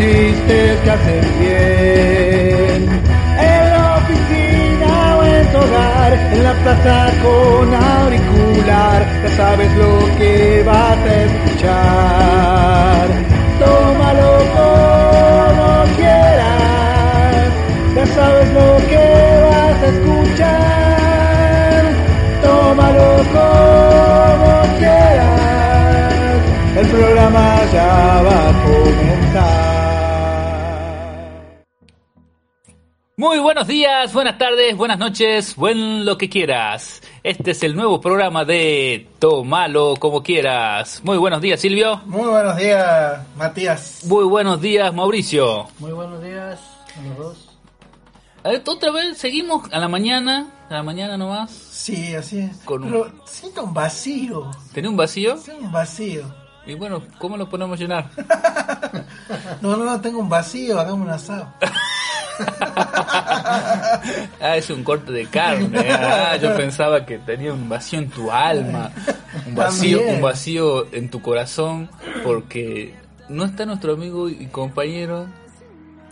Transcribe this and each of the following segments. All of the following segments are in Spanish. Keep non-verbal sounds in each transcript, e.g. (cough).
chistes que hacen bien. En la oficina o en tu hogar, en la plaza con auricular, ya sabes lo que vas a escuchar. Tómalo como quieras, ya sabes lo que vas a escuchar. Tómalo como quieras, el programa ya va a comenzar. Muy buenos días, buenas tardes, buenas noches, buen lo que quieras. Este es el nuevo programa de Tómalo como quieras. Muy buenos días, Silvio. Muy buenos días, Matías. Muy buenos días, Mauricio. Muy buenos días a los dos. A ver, otra vez seguimos a la mañana, a la mañana nomás. Sí, así es. Con un- Pero siento un vacío. ¿Tenés un vacío? Siento un vacío. Y bueno, ¿cómo lo podemos llenar? (laughs) No, no, no, tengo un vacío. Hagamos un asado. (laughs) (laughs) Ah, es un corte de carne. Ah, yo pensaba que tenía un vacío en tu alma, un vacío, También. un vacío en tu corazón, porque no está nuestro amigo y compañero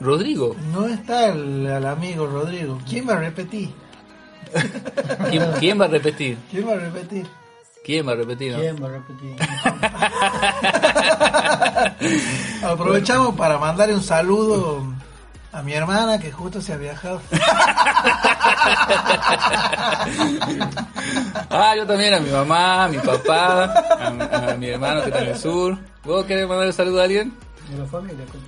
Rodrigo. No está el, el amigo Rodrigo. ¿Quién va a repetir? ¿Quién, quién va a repetir? ¿Quién va a repetir? ¿Quién va a repetir? no? ¿Quién va a repetir? (laughs) Aprovechamos para mandarle un saludo a mi hermana que justo se ha viajado. (laughs) Ah, yo también a mi mamá, a mi papá, a, a mi hermano que está en el sur. ¿Vos querés mandar un saludo a alguien? De la familia. pues.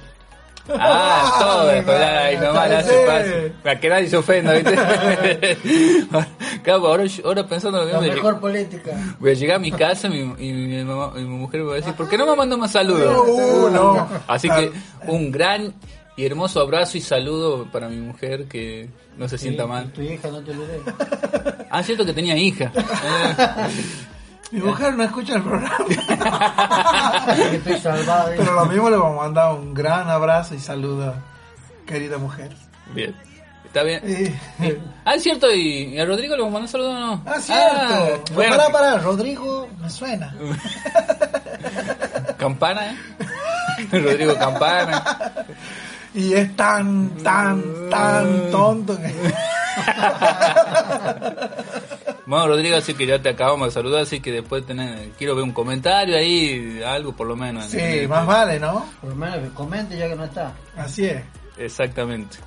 Ah, todo, Ay, pero ay, nomás le hace fácil. Para que nadie se ofenda, ¿viste? (laughs) claro, ahora, ahora pensando lo La mismo, mejor política. voy a llegar a mi casa y mi, y mi mamá- y mi mujer me va a decir, ¿por qué no me mandó más saludos? Uh, no. Así que un gran y hermoso abrazo y saludo para mi mujer que no se sienta mal. Tu hija, no te olvides. (laughs) Ah, cierto que tenía hija. Eh, Mi mujer no escucha el programa. (laughs) Estoy salvado. Pero lo mismo le vamos a mandar un gran abrazo y saludo, querida mujer. bien. Está bien. Eh, Ah, es cierto, y, y a Rodrigo le vamos a mandar un saludo o no? Ah, cierto. Ah, bueno, Para, para, Rodrigo, me suena. (laughs) Campana, ¿eh? Rodrigo Campana. Y es tan, tan, tan tonto que... (laughs) Bueno, Rodrigo, así que ya te acabamos de saludar, así que después tener, quiero ver un comentario ahí, algo por lo menos. Sí, más vale, ¿no? Por lo menos que comente ya que no está. Así es. Exactamente.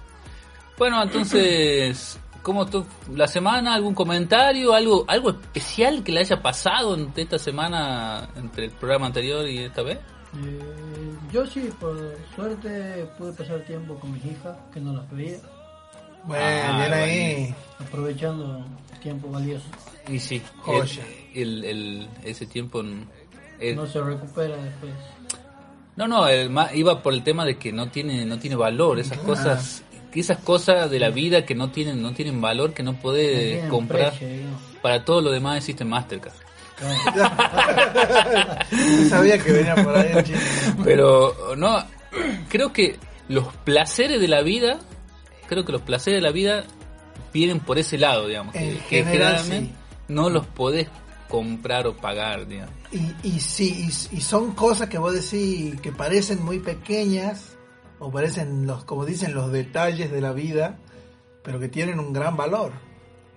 Bueno, entonces, ¿cómo tú, la semana? ¿Algún comentario? ¿Algo algo especial que le haya pasado en esta semana entre el programa anterior y esta vez? Eh, yo sí, por suerte, pude pasar tiempo con mis hijas, que no las veía, Bueno, Ah, bien ahí. aprovechando tiempo valioso. Y sí, Joya. el, el, el- ese tiempo... No se recupera después. No, no, el iba por el tema de que no tiene no tiene valor, esas cosas que esas cosas de la vida que no tienen no tienen valor, que no puede comprar. precio. Para todo lo demás existe Mastercard. No sabía que venía por ahí el chiste. Pero no, creo que los placeres de la vida, creo que los placeres de la vida vienen por ese lado, digamos, que, En que general, generalmente sí. no los podés comprar o pagar, digamos. Y, y sí, y, y son cosas que vos decís que parecen muy pequeñas, o parecen los, como dicen, los detalles de la vida, pero que tienen un gran valor.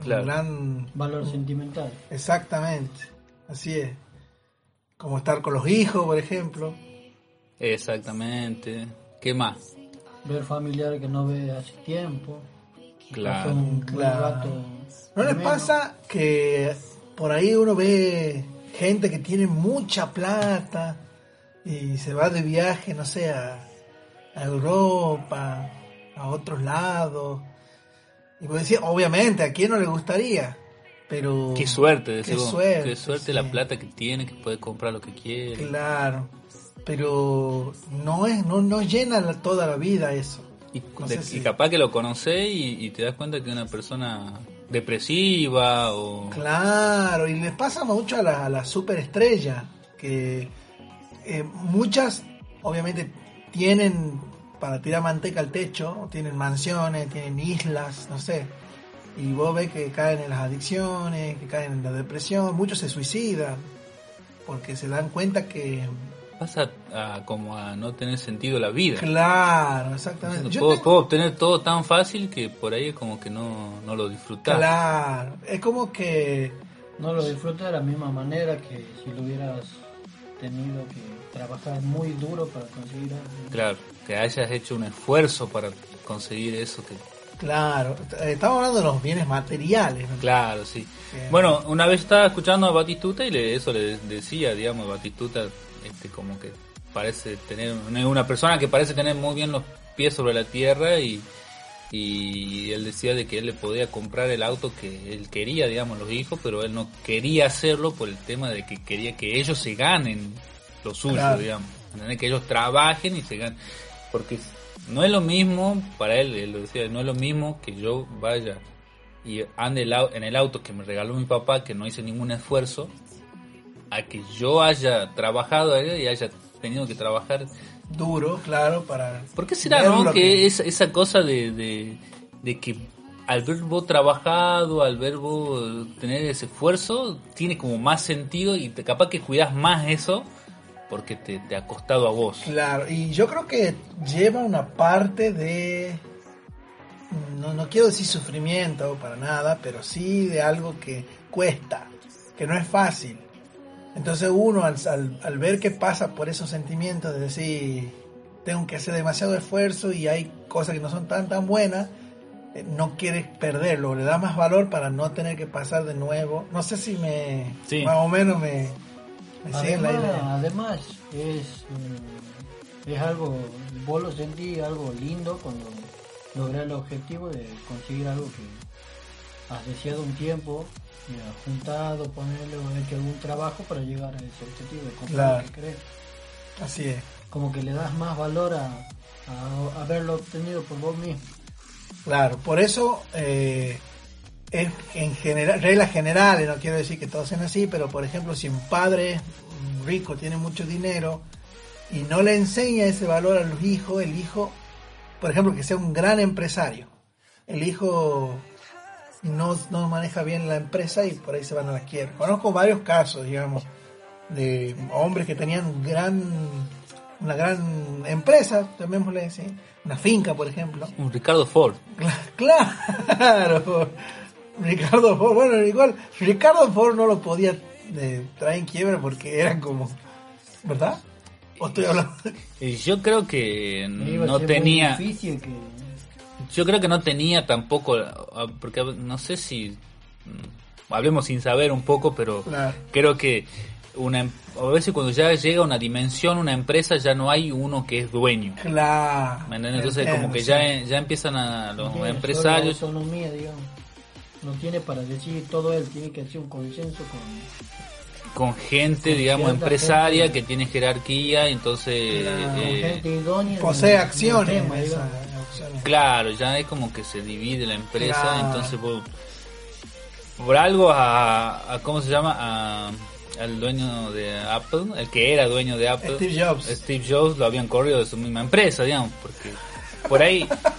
Claro. Un gran... Valor sentimental. Exactamente, así es. Como estar con los hijos, por ejemplo. Exactamente. ¿Qué más? Ver familiares que no ve hace tiempo. Claro. Un Claro. rato ¿No les pasa que por ahí uno ve gente que tiene mucha plata y se va de viaje, no sé, a, a Europa, a otros lados? Y vos decís, obviamente, ¿a quién no le gustaría? Pero... Qué suerte, Qué vos. suerte, Qué suerte sí. la plata que tiene, que puede comprar lo que quiere. Claro, pero no es no, no llena la- toda la vida eso. Y, No de- sé si- y capaz que lo conocés y, y te das cuenta que es una persona depresiva o... Claro, y les pasa mucho a la, a la superestrella, que eh, muchas obviamente tienen para tirar manteca al techo, tienen mansiones, tienen islas, no sé, y vos ves que caen en las adicciones, que caen en la depresión, muchos se suicidan, porque se dan cuenta que pasa a, como a no tener sentido la vida. Claro, exactamente. Yo puedo, tengo- puedo obtener todo tan fácil que por ahí es como que no, no lo disfrutas. Claro, es como que No lo disfrutas de la misma manera que si lo hubieras tenido que trabajar muy duro para conseguir algo. Claro, que hayas hecho un esfuerzo para conseguir eso que Claro, eh, estamos hablando de los bienes materiales. ¿no? Claro, sí. Bien. Bueno, una vez estaba escuchando a Batistuta y le, eso le decía, digamos, Batistuta, este, como que parece tener, una persona que parece tener muy bien los pies sobre la tierra y, y él decía de que él le podía comprar el auto que él quería, digamos, los hijos, pero él no quería hacerlo por el tema de que quería que ellos se ganen lo suyo, Claro. digamos, que ellos trabajen y se ganen, porque no es lo mismo, para él, él lo decía, no es lo mismo que yo vaya y ande en el auto que me regaló mi papá, que no hice ningún esfuerzo, a que yo haya trabajado y haya tenido que trabajar. Duro, claro, para... ¿Por qué será, no? Que, esa, esa cosa de, de, de que al ver vos trabajado, al ver vos tener ese esfuerzo, tiene como más sentido y te, capaz que cuidas más eso porque te, te ha costado a vos. Claro, y yo creo que lleva una parte de... No, no quiero decir sufrimiento para nada, pero sí de algo que cuesta, que no es fácil. Entonces uno al, al, al ver que pasa por esos sentimientos de decir, tengo que hacer demasiado esfuerzo y hay cosas que no son tan tan buenas, eh, no quieres perderlo, le da más valor para no tener que pasar de nuevo. No sé si me... Sí. Más o menos me... Además, además es, mm, es algo, vos lo sentí algo lindo cuando logré el objetivo de conseguir algo que has deseado un tiempo y has juntado, ponerle o hecho algún trabajo para llegar a ese objetivo de comprar Claro. lo que querés. Así es. Como que le das más valor a, a haberlo obtenido por vos mismo. Claro, por eso eh, es en general, reglas generales, no quiero decir que todos sean así, pero por ejemplo, si un padre rico tiene mucho dinero y no le enseña ese valor a los hijos, el hijo, por ejemplo, que sea un gran empresario, el hijo no, no maneja bien la empresa y por ahí se van a la quiebra. Conozco varios casos, digamos, de hombres que tenían gran, una gran empresa, llamémosle así, una finca, por ejemplo, Un Ricardo Ford. Cla- (laughs) Claro, Ricardo Ford, bueno, igual, Ricardo Ford no lo podía eh, traer en quiebra porque eran como, ¿verdad? ¿O estoy hablando? Y yo creo que no tenía... difícil que Yo creo que no tenía tampoco, ah, porque no sé si mm, hablemos sin saber un poco, pero Claro. creo que una em- a veces cuando ya llega a una dimensión, una empresa, ya no hay uno que es dueño. Claro. ¿me entiendes? Entonces entiendo, como que sí. ya, ya empiezan a los empresarios, solo autonomía, digamos. No tiene para decir todo él, tiene que hacer un consenso con con gente, Con digamos, empresaria gente. que tiene jerarquía, entonces... Claro. con eh, gente idónea. Posee acciones. tema, esa- digamos. acciones. Claro, ya es como que se divide la empresa, Claro. entonces por algo a, a- ¿cómo se llama? A, al dueño de Apple, el que era dueño de Apple, Steve Jobs. Steve Jobs lo habían corrido de su misma empresa, digamos, porque por ahí (laughs)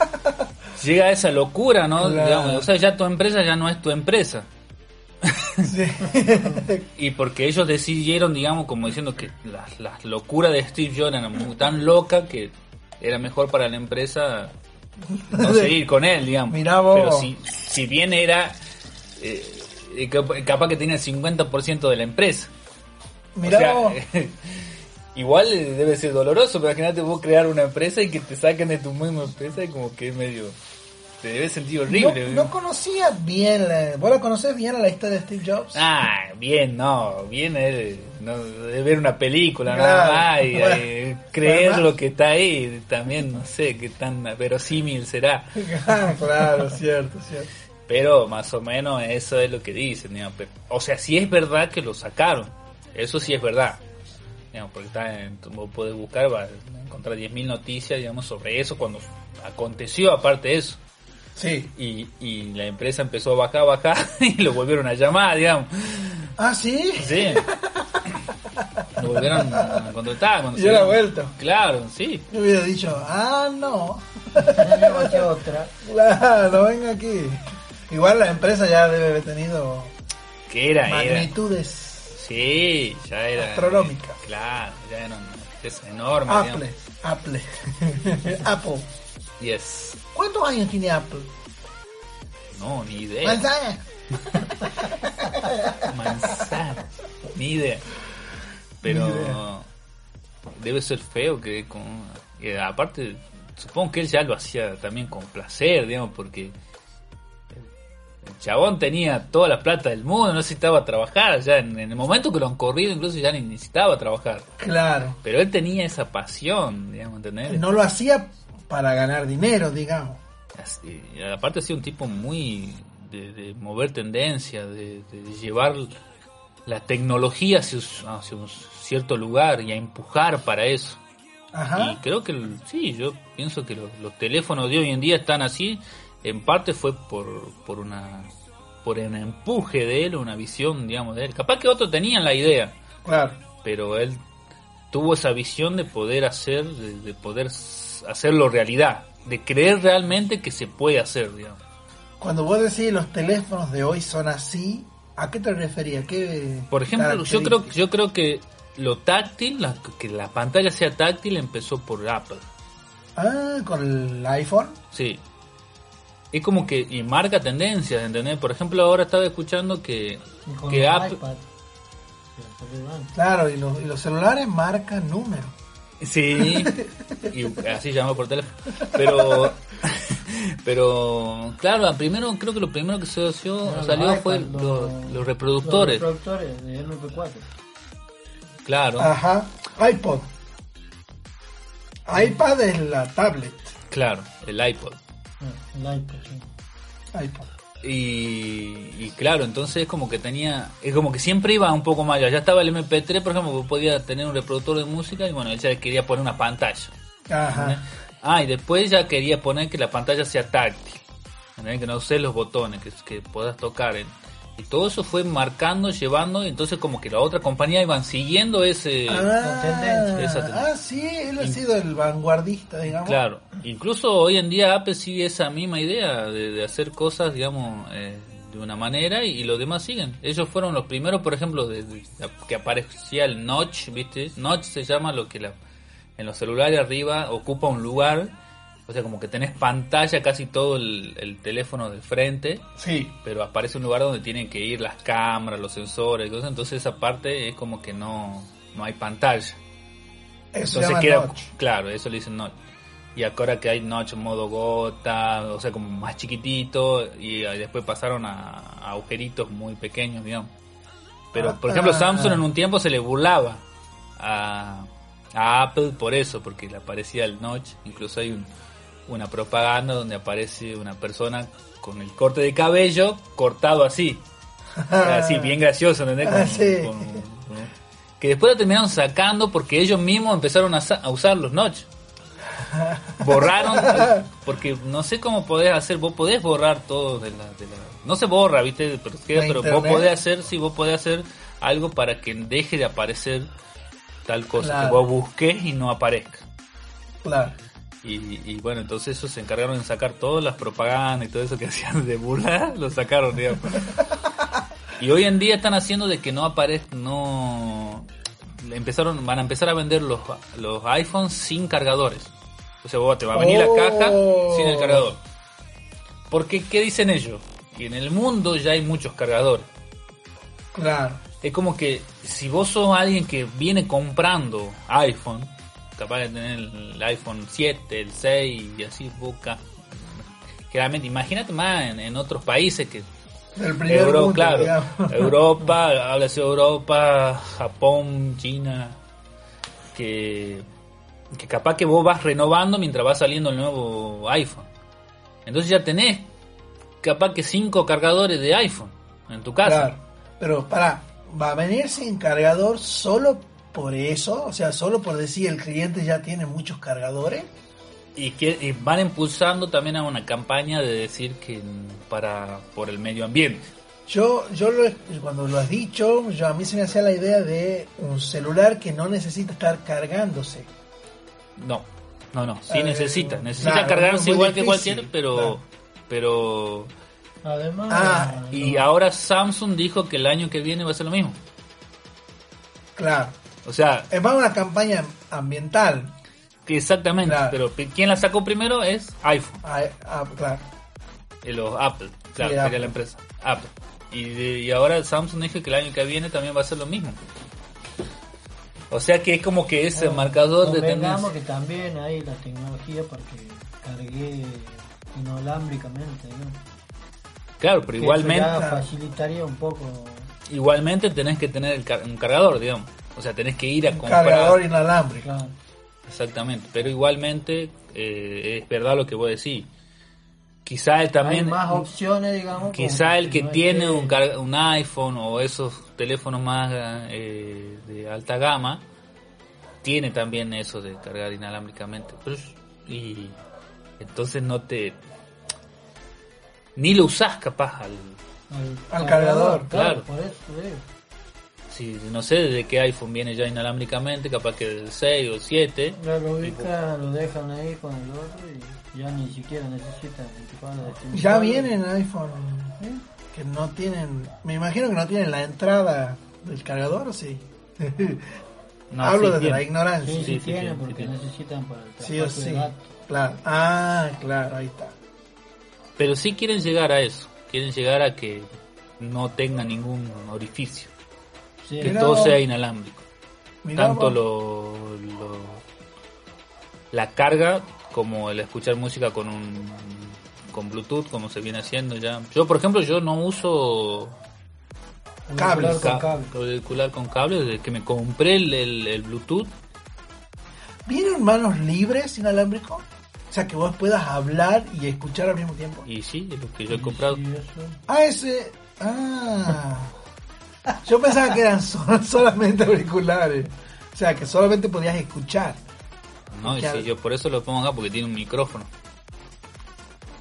llega a esa locura, ¿no? Claro. Digamos, o sea, ya tu empresa ya no es tu empresa. Sí. (laughs) Y porque ellos decidieron, digamos, como diciendo que las las locuras de Steve Jobs eran muy- tan locas que era mejor para la empresa no seguir con él, digamos. Mirá vos. Pero si, si bien era, eh, eh, cap- capaz que tenía el 50% de la empresa. Mirá O sea, vos. (laughs) igual eh, debe ser doloroso, pero imagínate vos crear una empresa y que te saquen de tu misma empresa y como que es medio... Te debe sentir horrible. No, no conocía bien, la, ¿vos la conocés bien a la historia de Steve Jobs? Ah, bien, no, bien es no, de ver una película Claro, nada más y bueno, (laughs) eh, creer además- lo que está ahí, también no sé qué tan verosímil será, (laughs) Ah, claro, cierto, cierto. pero más o menos eso es lo que dicen, digamos, pero- o sea, sí es verdad que lo sacaron, eso sí es verdad, digamos, porque está en, vos podés buscar, vas a encontrar 10.000 noticias, digamos, sobre eso cuando aconteció, aparte de eso. Sí. Y, y la empresa empezó a bajar, bajar (laughs) y lo volvieron a llamar, digamos. Ah, sí. Sí. (laughs) Lo volvieron a contratar. cuando Y era vuelto. Claro, sí. Yo hubiera dicho, ah, no. Ser otra. (laughs) Claro, venga aquí. Igual la empresa ya debe haber tenido Que era, era. magnitudes. Sí, ya era. Astronómica. Claro, ya eran Es enorme. Apple, Apple, Apple. Yes. ¿Cuántos años tiene Apple? No, ni idea. Manzana. (laughs) Manzana. Ni idea. Pero Ni idea. debe ser feo que con y aparte supongo que él ya lo hacía también con placer, digamos, porque el chabón tenía toda la plata del mundo, no necesitaba trabajar, ya en, en el momento que lo han corrido incluso ya ni necesitaba trabajar. Claro. Pero él tenía esa pasión, digamos, ¿entendés? No lo hacía para ganar dinero, digamos. Y aparte ha sido un tipo muy de, de mover tendencia, de, de llevar la tecnología hacia, un- hacia un cierto lugar y a empujar para eso. Y Ajá. creo que sí, yo pienso que los, los teléfonos de hoy en día están así, en parte fue por, por una por un empuje de él, una visión, digamos, de él. Capaz que otros tenían la idea, Claro. pero él tuvo esa visión de poder hacer, de, de poder hacerlo realidad, de creer realmente que se puede hacer, digamos. Cuando vos decís los teléfonos de hoy son así, ¿a qué te referías? ¿Qué Por ejemplo, yo creo, yo creo que lo táctil, la- que la pantalla sea táctil, empezó por Apple. Ah, con el iPhone. Sí. Es como que, y marca tendencias, ¿entendés? Por ejemplo, ahora estaba escuchando que, Y con que Apple... iPad. Claro, y los, y los celulares marcan números. Sí, (laughs) y así llamó por teléfono. Pero, pero, claro, primero, creo que lo primero que se salió, Bueno, salió los fue iPad, los, los- los reproductores. Los reproductores de MP4. Claro, Ajá. iPod. iPad es la tablet. claro, el iPod. Ah, el iPod, sí. iPod. Y, y claro, entonces es como que tenía, es como que siempre iba un poco más allá. Ya estaba el MP3, por ejemplo, que podía tener un reproductor de música y bueno, él ya quería poner una pantalla. Ajá. Ah, y después ya quería poner que la pantalla sea táctil, ¿entendés? que no uses los botones, que, que puedas tocar. en- y todo eso fue marcando, llevando, y entonces como que la otra compañía iban siguiendo ese... Ah, tendencia, esa tendencia. ah, sí, él ha sido el vanguardista, digamos. Claro, incluso hoy en día Apple sigue esa misma idea de, de hacer cosas, digamos, eh, de una manera y, y los demás siguen. Ellos fueron los primeros, por ejemplo, de, de- que aparecía el notch, ¿viste? Notch se llama lo que la, en los celulares arriba ocupa un lugar, o sea, como que tenés pantalla casi todo el, el teléfono de frente, Sí. pero aparece un lugar donde tienen que ir las cámaras, los sensores y cosas, entonces esa parte es como que no, no hay pantalla. Eso Entonces queda, notch. claro, eso le dicen notch. Y ahora que hay notch en modo gota, o sea, como más chiquitito, y eh, después pasaron a, a agujeritos muy pequeños, digamos. Pero, Ah, por ejemplo, ah, Samsung ah. en un tiempo se le burlaba a, a Apple por eso, porque le aparecía el notch. Incluso hay un- una propaganda donde aparece una persona con el corte de cabello cortado así. Así, bien gracioso, ¿entendés? (laughs) Ah, sí. con- que después lo terminaron sacando porque ellos mismos empezaron a, a usar los notch. Borraron, porque no sé cómo podés hacer, vos podés borrar todo de la... De la no se borra, ¿viste? Pero, queda, ¿La pero vos podés hacer, sí, vos podés hacer algo para que deje de aparecer tal cosa, Claro. que vos busques y no aparezca. Claro. Y, y bueno, entonces ellos se encargaron de sacar todas las propagandas y todo eso que (laughs) hacían de burla, lo sacaron, digamos. (laughs) Y hoy en día están haciendo de que no aparezca, no... Empezaron, van a empezar a vender los, los iPhones sin cargadores. O sea, vos te va a venir Oh. la caja sin el cargador. Porque, ¿qué dicen ellos? Que en el mundo ya hay muchos cargadores. Claro. Es como que si vos sos alguien que viene comprando iPhone, capaz de tener el iPhone 7, el 6 y así busca. Generalmente, imagínate más en, en otros países que Del primer Euro- mundo, claro, digamos. Europa, habla de Europa, Japón, China, que, que capaz que vos vas renovando mientras va saliendo el nuevo iPhone. Entonces ya tenés capaz que cinco cargadores de iPhone en tu casa. Claro. Pero para, va a venir sin cargador solo por eso, o sea, solo por decir el cliente ya tiene muchos cargadores. Y, que, y van impulsando también a una campaña de decir que para por el medio ambiente. Yo, yo lo, cuando lo has dicho, yo, a mí se me hacía la idea de un celular que no necesita estar cargándose. No, no, no, sí Eh, necesita, necesita claro, cargarse igual que difícil, cualquiera, pero claro. pero Además, Ah, y ahora Samsung dijo que el año que viene va a ser lo mismo. Claro. O sea, Es más una campaña ambiental. exactamente, Claro. pero quien la sacó primero es iPhone, Ah, ah, claro. eh, los Apple, claro, sería Apple. la empresa, Apple. Y, de- y ahora Samsung dijo que el año que viene también va a ser lo mismo. O sea que es como que ese Bueno, marcador de tendencia. que también hay la tecnología para que cargue inalámbricamente, ¿no? Claro, pero Que igualmente, facilitaría un poco. igualmente tenés que tener el car- un cargador, digamos. O sea, tenés que ir a Un comprar. cargador inalámbrico. Claro. Exactamente, pero igualmente eh, es verdad lo que vos decís. Quizá él también, hay más opciones, digamos. quizá el que no tiene un, un iPhone o esos teléfonos más eh, de alta gama, tiene también eso de cargar inalámbricamente. Y entonces no te... Ni lo usás capaz al... Al cargador, claro. Por eso, por eso. Si, no sé de qué iPhone viene ya inalámbricamente, capaz que del 6 o 7. Ya lo ubican, lo dejan ahí con el otro y ya ni siquiera necesitan de Ya vienen iPhone ¿eh? que no tienen, me imagino que no tienen la entrada del cargador, ¿o sí? (laughs) No, Hablo sí desde tiene. la ignorancia. sí, Sí, sí tienen porque tiene. necesitan para el Sí o de sí. datos. Claro. Ah, claro, ahí está. Pero sí quieren llegar a eso. Quieren llegar a que no tenga ningún orificio. Sí, Que todo sea inalámbrico. Mirá Tanto lo, lo- la carga como el escuchar música con un con Bluetooth como se viene haciendo ya. Yo por ejemplo yo no uso Cables, con ca- cable. auricular con cable desde que me compré el, el- el Bluetooth. ¿Vienen manos libres inalámbrico? O sea, que vos puedas hablar y escuchar al mismo tiempo. Y sí, es lo que yo he comprado. Sí. Ah, ese... Ah. (laughs) Yo pensaba que eran so- (laughs) solamente auriculares. O sea, que solamente podías escuchar. No, y sí, yo por eso lo pongo acá porque tiene un micrófono.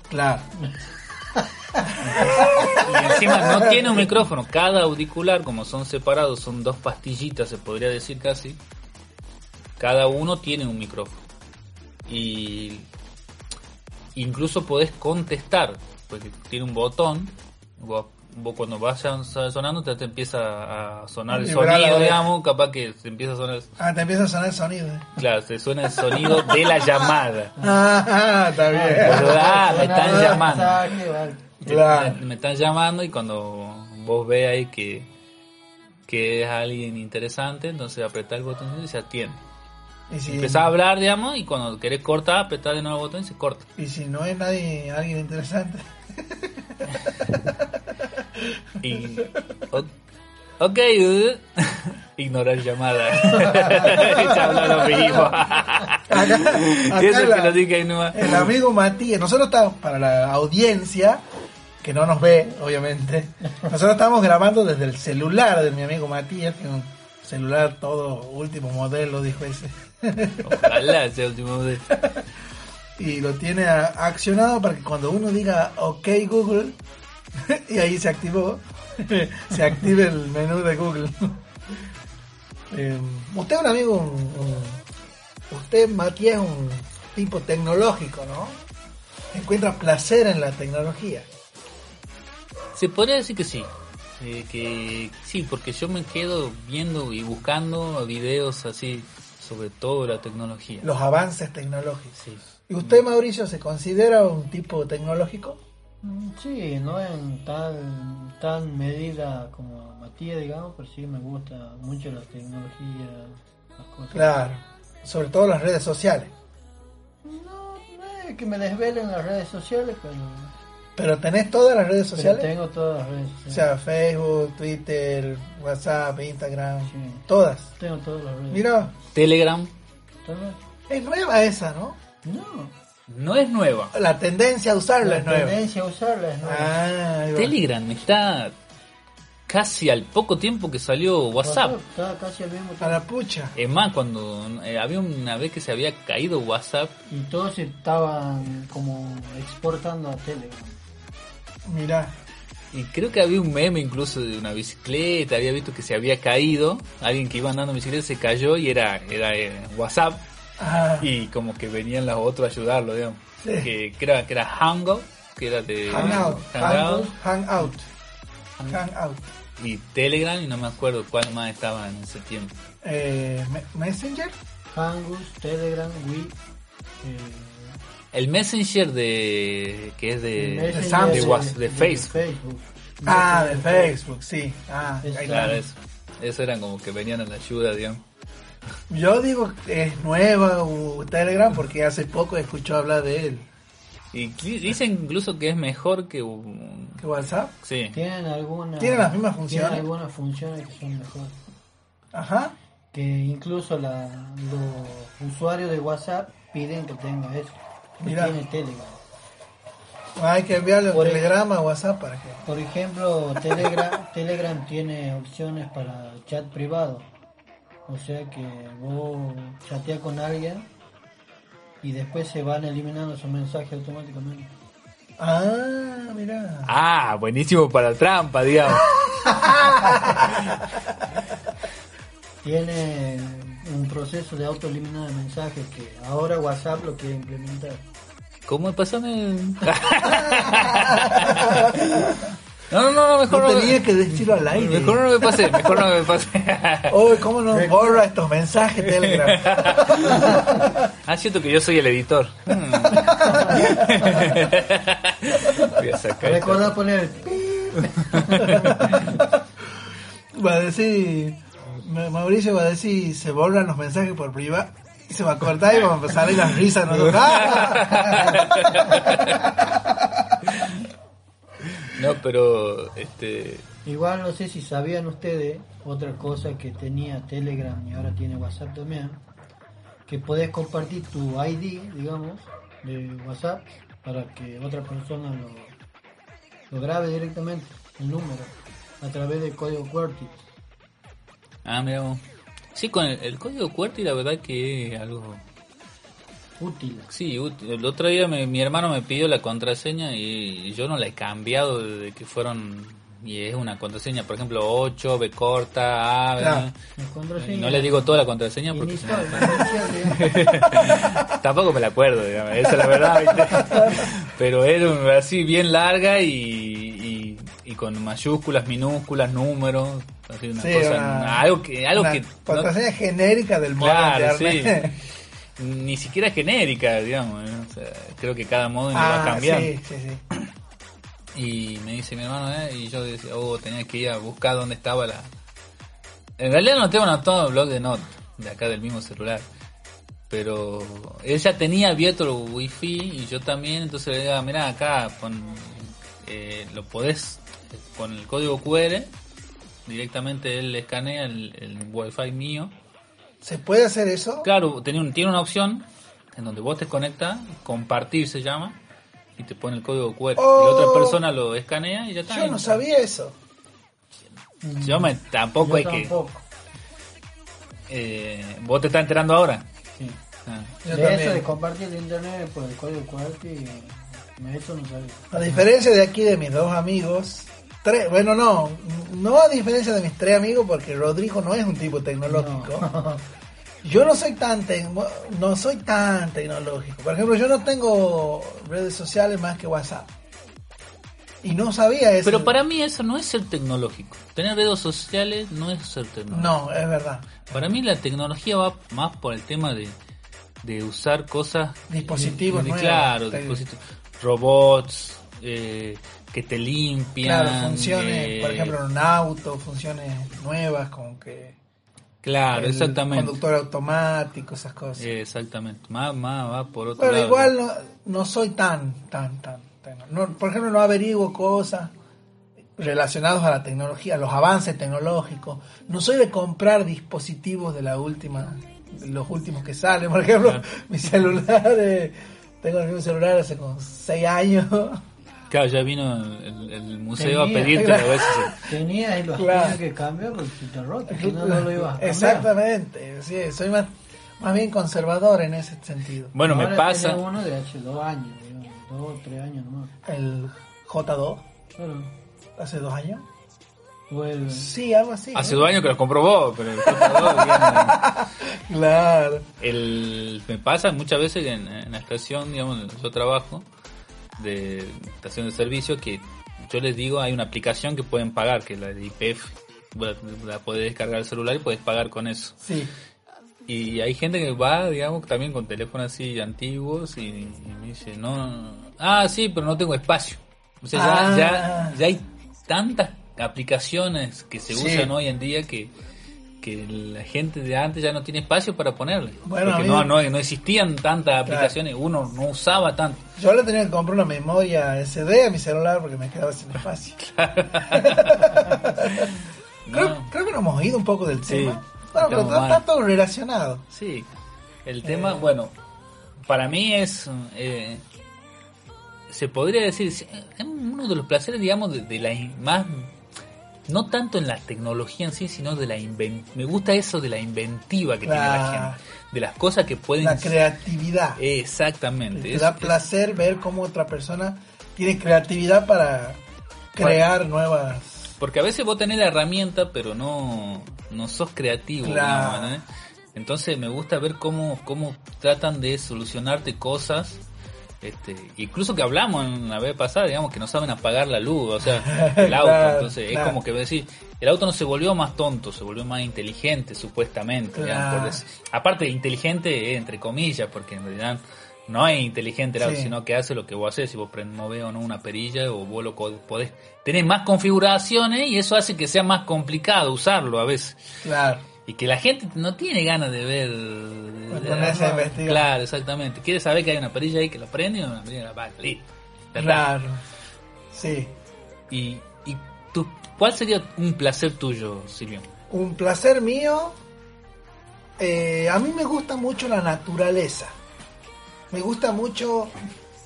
Claro. (laughs) Y encima no tiene un micrófono. Cada auricular, como son separados, son dos pastillitas, se podría decir casi. Cada uno tiene un micrófono. Y incluso podés contestar, porque tiene un botón. Vos, vos cuando vaya sonando te, te empieza a sonar el sonido, digamos, capaz que te empieza a sonar. Ah, te empieza a sonar el sonido. ¿eh? Claro, te suena el sonido de la llamada. (laughs) Ah, está bien. ¿Verdad? Me están Nada, llamando. Claro. me, me están llamando y cuando vos ves ahí que, que es alguien interesante, entonces apretás el botón y se atiende. Si, Empezás a hablar, digamos, y cuando querés cortar, apretás de nuevo el botón y se corta. y si no es nadie, alguien interesante. Y. Ok, ignorar llamada. Se habla lo mismo. Acá, acá Eso es la- que lo dije el amigo Matías, nosotros estamos, para la audiencia, que no nos ve, obviamente, nosotros estamos grabando desde el celular de mi amigo Matías, que celular todo último modelo, dijo ese. (laughs) Ojalá sea último de. (laughs) y lo tiene accionado para que cuando uno diga OK Google, (laughs) y ahí se activó, se active el menú de Google. Eh, usted es un amigo, un- un- usted Matías es un tipo tecnológico, ¿no? Encuentra placer en la tecnología. Se podría decir que sí. Eh, que sí, porque yo me quedo viendo y buscando videos así sobre todo la tecnología. los avances tecnológicos. Sí. ¿Y usted, Mauricio, se considera un tipo tecnológico? Mm, Sí, no en tal, tan medida como Matías, digamos, pero sí me gusta mucho las tecnologías, las cosas. Claro, sobre todo las redes sociales. No, no es que me desvelen las redes sociales, pero, Pero tenés todas las redes pero sociales. tengo todas las redes O sociales. sea, Facebook, Twitter, WhatsApp, Instagram, Sí. todas. tengo todas las redes Mira, Telegram ¿Todas? es nueva esa, ¿no? No, no es nueva. La tendencia a usarla la es nueva. tendencia a usarla es nueva. Ah. Telegram está casi al poco tiempo que salió WhatsApp. Está casi al mismo a tiempo. la pucha. Es más, cuando eh, había una vez que se había caído WhatsApp, Y todos estaban como exportando a Telegram. Mira, y creo que había un meme incluso de una bicicleta, había visto que se había caído, alguien que iba andando en bicicleta se cayó y era, era eh, WhatsApp, ah, y como que venían los otros a ayudarlo, digamos. Sí. Que, que era, que era Hangout, que era de Hangout, Hangout. Hangout, Hangout. y Telegram y no me acuerdo cuál más estaba en ese tiempo. Eh, Me- Messenger. Hangus, Telegram, Wii. eh, El Messenger de que es de, Messenger Samsung. de, Whats- de Facebook. Ah, de Facebook, sí. Ah, Claro, eso. Eso eran como que venían a la ayuda, digamos. Yo digo que es nueva uh, Telegram porque hace poco escuchó hablar de él. Y dicen incluso que es mejor que un- ¿Qué WhatsApp? sí. Tienen algunas Tienen las mismas funciones. Tienen algunas funciones que son mejores. Ajá. Que incluso la, los usuarios de WhatsApp piden que tenga eso. Mira. tiene Telegram. Hay que enviarle un Por- telegrama a WhatsApp para que. Por ejemplo, Telegram, (laughs) Telegram tiene opciones para chat privado. O sea que vos chateas con alguien y después se van eliminando esos mensajes automáticamente. Ah, mira. Ah, buenísimo para trampa, digamos. (laughs) Tiene un proceso de autoeliminado de mensajes que ahora WhatsApp lo quiere implementar. ¿Cómo pasame? (laughs) No, no, no, mejor No no. tenía que decirlo al aire. Mejor no me pase, mejor no me pase. (laughs) Uy, ¿cómo no borra estos mensajes Telegram? (laughs) Ah, siento que yo soy el editor. Hmm. Voy a sacar esto. Recordá poner. Va a decir. Ma- Mauricio va a decir, se borran los mensajes por privado. Y se va a cortar y vamos a empezar a ir las risas. nosotros. (laughs) No, pero este Igual no sé si sabían ustedes otra cosa que tenía Telegram y ahora tiene WhatsApp también, que podés compartir tu ID, digamos, de WhatsApp para que otra persona lo, lo grabe directamente, el número, a través del código QWERTY. Ah, mira vos. Sí, con el, el código QWERTY la verdad que es algo... Útil. Sí, útil. el otro día me- mi hermano me pidió la contraseña y yo no la he cambiado desde que fueron... Y es una contraseña, por ejemplo, 8, B corta, A, Claro. No le digo toda la contraseña porque (laughs) tampoco me la acuerdo, digamos, esa es la verdad, ¿viste? (laughs) Pero era así bien larga y, y, y con mayúsculas, minúsculas, números, así una Sí, cosa, una- algo que, algo Una que no- contraseña genérica del modo claro, sí, ni siquiera genérica, digamos, ¿no? O sea, creo que cada modo va Ah, cambiando. sí, sí, sí. Y me dice mi hermano, ¿eh? Y yo decía, oh, tenía que ir a buscar dónde estaba la... En realidad no tengo anotado el blog de Not, de acá del mismo celular. Pero él ya tenía abierto el wifi y yo también, entonces le digo, mira acá, pon, eh, lo podés, eh, con el código QR, directamente él escanea el, el wifi mío. ¿Se puede hacer eso? Claro, tiene, un- tiene una opción en donde vos te conectas, compartir se llama, y te pone el código QR. Oh. Y otra persona lo escanea y ya está. Yo no sabía eso. Yo me, tampoco Yo hay que... tampoco. Eh, ¿Vos te estás enterando ahora? Sí. Ah. Yo de también. eso de compartir el internet por el código QWERTY, me- eso no sabía. A diferencia de aquí de mis dos amigos, tres, bueno, no, no a diferencia de mis tres amigos, porque Rodrigo no es un tipo tecnológico. No. (laughs) Yo no soy tan tec- no soy tan tecnológico. Por ejemplo, yo no tengo redes sociales más que WhatsApp. Y no sabía eso. Pero para mí eso no es ser tecnológico. Tener redes sociales no es ser tecnológico. No, es verdad. Para mí la tecnología va más por el tema de, de usar cosas... Dispositivos de- nuevos. Claro, Te- dispositivos. Robots eh, que te limpian. Claro, funciones, por ejemplo, en un auto, funciones nuevas, como que Claro, el exactamente. conductor automático, esas cosas. Exactamente. Más, más va por otro Pero lado. igual no, no soy tan, tan, tan, tan- no, por ejemplo, no averiguo cosas relacionadas a la tecnología, a los avances tecnológicos. No soy de comprar dispositivos de la última, de los últimos que salen. Por ejemplo, Claro. (laughs) mi celular, eh, tengo el mismo celular hace como 6 años. Claro, ya vino el, el museo Tenía, a pedirte claro. a veces. Tenía y lo Claro. tenía que cambiar porque te roto, si no, no lo ibas a cambiar. Exactamente, sí, soy más, más bien conservador en ese sentido. Bueno, me Ahora pasa. tiene uno de hace dos años, digamos, dos o tres años nomás. El J2, Claro. hace dos años. El, Sí, algo así. Hace ¿no? dos años que lo compró vos, pero el comprador, digamos, (laughs) Claro. el, me pasa muchas veces que en, en la estación, digamos, donde yo trabajo, de estación de servicio, que yo les digo, hay una aplicación que pueden pagar, que es la de IPF, la, podés descargar el celular y puedes pagar con eso. Sí. Y hay gente que va, digamos, también con teléfonos así antiguos y, y me dice, no, ah, sí, pero no tengo espacio. O sea, ya, Ah. ya, ya hay tantas aplicaciones que se Sí. usan hoy en día que, que la gente de antes ya no tiene espacio para ponerle. Bueno, Porque mí- no, no, no existían tantas aplicaciones, uno no usaba tanto. Yo le tenía que comprar una memoria SD a mi celular porque me quedaba sin espacio. (laughs) (laughs) Creo, No. creo que nos hemos ido un poco del Sí, tema. Bueno, pero está, está todo relacionado. Sí, el tema, bueno, para mí es, eh, se podría decir, es uno de los placeres, digamos, de, de la más, no tanto en la tecnología en sí, sino de la me gusta eso de la inventiva que tiene la La- gente, de las cosas que pueden... La creatividad. Exactamente. Te es- da es- placer ver cómo otra persona tiene creatividad para crear nuevas. Porque a veces vos tenés la herramienta, pero no, no sos creativo. Entonces me gusta ver cómo, cómo tratan de solucionarte cosas. Este, incluso que hablamos en la vez pasada, digamos, que no saben apagar la luz, o sea, (laughs) el auto. Claro, Entonces claro. es como que decir, el auto no se volvió más tonto, se volvió más inteligente, supuestamente. digamos, Claro. decir. Aparte inteligente, eh, entre comillas, porque en realidad no es inteligente el auto, Sí. sino que hace lo que vos haces, si vos movés o no una perilla o vos lo podés tener más configuraciones y eso hace que sea más complicado usarlo a veces. Claro. Y que la gente no tiene ganas de ver... ponerse a. Claro, exactamente. Quiere saber que hay una perilla ahí que lo prende y una perilla la apaga. Listo. Claro. Sí. Y, y tú, ¿cuál sería un placer tuyo, Silvio? Un placer mío. eh, a mí me gusta mucho la naturaleza. Me gusta mucho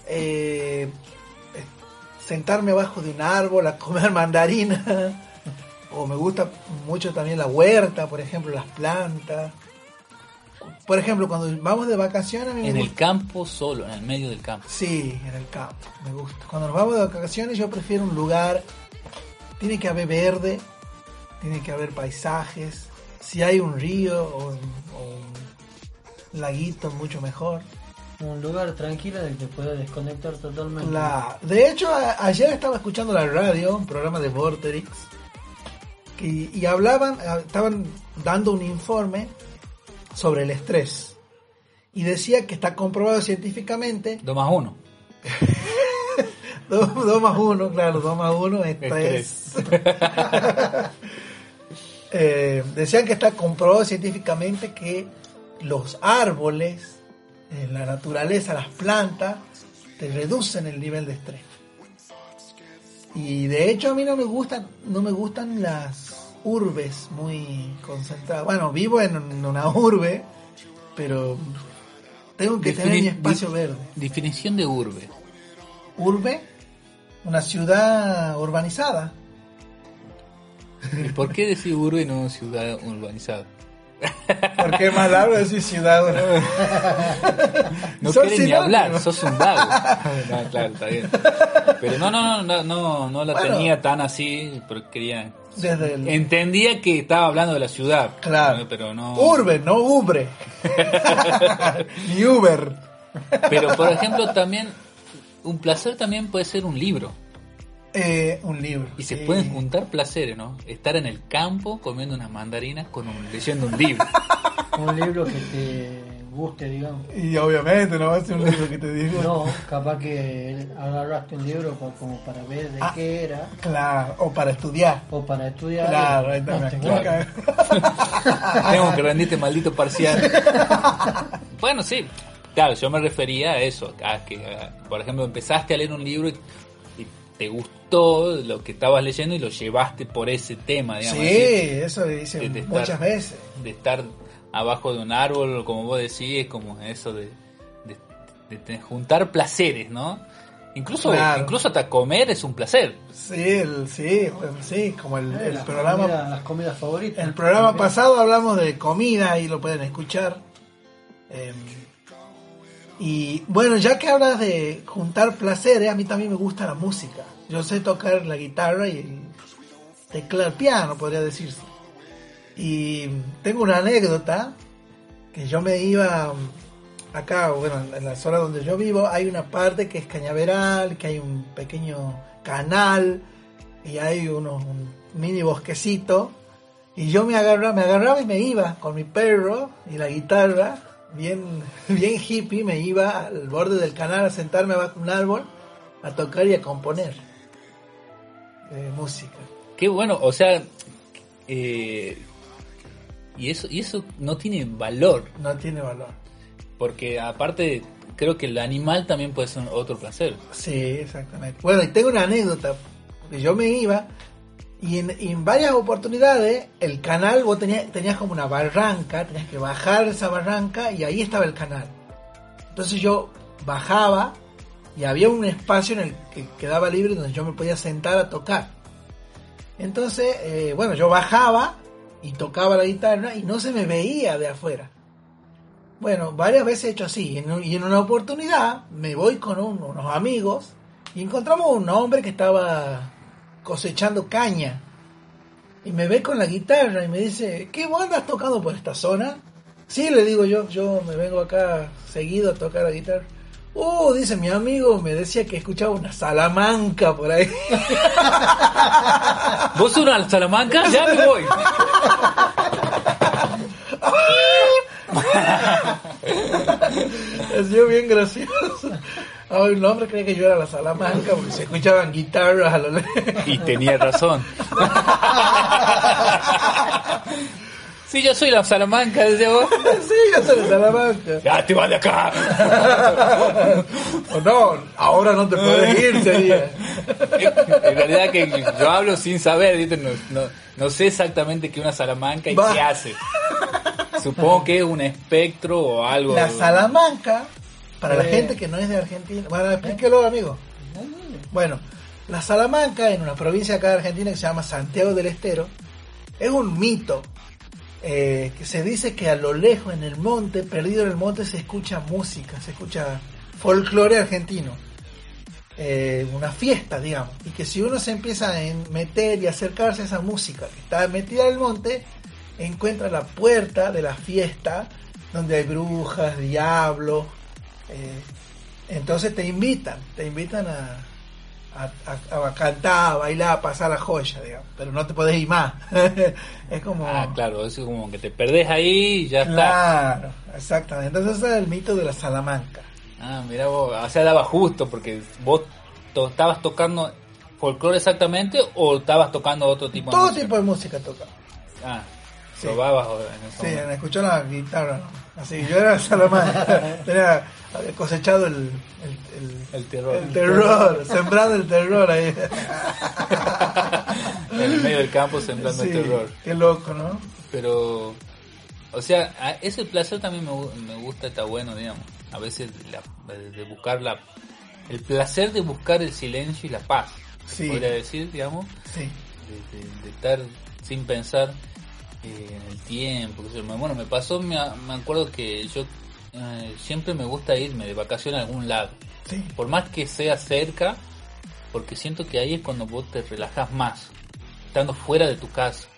eh, sentarme abajo de un árbol a comer (laughs) mandarina. O me gusta mucho también la huerta, por ejemplo, las plantas. Por ejemplo, cuando vamos de vacaciones, a mí me En el gusta- campo solo, en el medio del campo. Sí, en el campo, me gusta. Cuando nos vamos de vacaciones yo prefiero un lugar, tiene que haber verde, tiene que haber paisajes, si hay un río o, un- o un laguito mucho mejor. Un lugar tranquilo del que puedas desconectar totalmente. La, de hecho, a- ayer estaba escuchando la radio, un programa de Vorterix, y hablaban, ah, estaban dando un informe sobre el estrés. Y decía que está comprobado científicamente 2 más 1. 2 (laughs) más 1, claro, 2 más 1 es (laughs) Eh, decían que está comprobado científicamente que los árboles, en la naturaleza, las plantas, te reducen el nivel de estrés. Y de hecho a mí no me gustan, no me gustan las urbes muy concentradas. Bueno, vivo en una urbe, pero tengo que tener mi espacio verde. Definición de urbe. Urbe, una ciudad urbanizada. ¿Y por qué decir urbe y no ciudad urbanizada? Porque es más largo decir ciudad. (laughs) No Son quieres ni hablar, sos un vago. No, claro, está bien. Pero no, no, no, no, no, no la Bueno. tenía tan así, pero quería... Desde el Entendía que estaba hablando de la ciudad. Claro. ¿no? Pero no... urbe, no ubre. (laughs) Ni Uber. Pero por ejemplo también, un placer también puede ser un libro. Eh, un libro. Y se pueden juntar placeres, ¿no? Estar en el campo comiendo unas mandarinas con un, leyendo un libro. (laughs) Un libro que te guste, digamos. Y obviamente no va a ser un libro que te digo. No, capaz que agarraste un libro como para ver de Ah. qué era Claro, o para estudiar. o para estudiar. Claro, ahí está, explica. Tengo que rendirte (laughs) maldito parcial. bueno, sí. Claro, yo me refería a eso, a que, a- por ejemplo, empezaste a leer un libro y, y te gustó lo que estabas leyendo y lo llevaste por ese tema, digamos. Sí, decir, eso dice de- de muchas estar- veces. de estar abajo de un árbol, como vos decís, es como eso de, de- de- de juntar placeres, ¿no? Incluso, Claro. incluso hasta comer es un placer. Sí, el, sí, sí, como el, Eh, el las programa. comidas- las comidas favoritas. El programa pasado hablamos de comida y lo pueden escuchar. Eh, y bueno, ya que hablas de juntar placeres, a mí también me gusta la música. Yo sé tocar la guitarra y el teclado, el piano, podría decirse. Y tengo una anécdota que yo me iba acá, bueno, en la zona donde yo vivo, hay una parte que es cañaveral, que hay un pequeño canal y hay unos, un mini bosquecito. Y yo me agarraba, me agarraba y me iba con mi perro y la guitarra, bien, (laughs) bien hippie, me iba al borde del canal a sentarme bajo un árbol a tocar y a componer eh, música. Qué bueno, o sea, eh, y eso y eso no tiene valor, No tiene valor. porque aparte creo que el animal también puede ser otro placer. Sí, exactamente. Bueno, y tengo una anécdota. porque Yo me iba y en, y en varias oportunidades el canal, vos tenías, tenías como una barranca, tenías que bajar esa barranca y ahí estaba el canal. Entonces yo bajaba y había un espacio en el que quedaba libre donde yo me podía sentar a tocar. Entonces, eh, bueno, yo bajaba y tocaba la guitarra y no se me veía de afuera. Bueno, varias veces he hecho así. Y en, una oportunidad me voy con un- unos amigos y encontramos un hombre que estaba cosechando caña. Y me ve con la guitarra y me dice, ¿qué vos andas tocando por esta zona? Sí, le digo yo, yo me vengo acá seguido a tocar la guitarra. Uh, dice mi amigo, me decía que escuchaba una salamanca por ahí. (laughs) ¿Vos una Salamanca? Ya me voy. (laughs) Ha sido bien gracioso. Ay, un hombre cree que yo era la Salamanca porque se escuchaban guitarras a lo lejos. Y tenía razón. (laughs) Sí, yo soy la Salamanca, decía vos. (laughs) Sí, yo soy de Salamanca. ¡Ya te vas de acá! (laughs) O no, ahora no te puedes ir, sería. En realidad que yo hablo sin saber, ¿viste? No, no, no sé exactamente qué es una Salamanca y Va. qué hace. Supongo que es un espectro o algo. La Salamanca, para la gente que no es de Argentina, bueno, explíquelo, amigo. Bueno, la Salamanca, en una provincia acá de Argentina que se llama Santiago del Estero, es un mito. Eh, se dice que a lo lejos en el monte, perdido en el monte, se escucha música, se escucha folclore argentino. Eh, una fiesta, digamos. Y que si uno se empieza a meter y acercarse a esa música que está metida en el monte, encuentra la puerta de la fiesta donde hay brujas, diablos. eh, entonces te invitan, te invitan a, a, a- a cantar, a bailar, a pasar la joya, digamos. Pero no te podés ir más. (laughs) es como... Ah, claro, es como que te perdés ahí y ya está. Claro, exactamente. Entonces ese es el mito de la Salamanca. Ah, mira vos, o sea, daba justo porque vos to- estabas tocando folclore exactamente o estabas tocando otro tipo de Todo música? tipo de música toca. Ah, Sí. probabas en Sí, escuchó la guitarra. Así, yo era Salamanca. (laughs) Tenía había cosechado el, el, el- El terror. el terror, sembrando el terror ahí. (laughs) en el medio del campo sembrando el terror. Qué loco, ¿no? Pero, o sea, a- ese placer también me, me gusta, está bueno, digamos. A veces la- de, buscar la, el placer de buscar el silencio y la paz. Sí. Podría decir, digamos, Sí. de, de- de estar sin pensar eh, en el tiempo. Bueno, me pasó, me, me acuerdo que yo eh, siempre me gusta irme de vacaciones a algún lado. Sí. Por más que sea cerca, porque siento que ahí es cuando vos te relajas más, estando fuera de tu casa.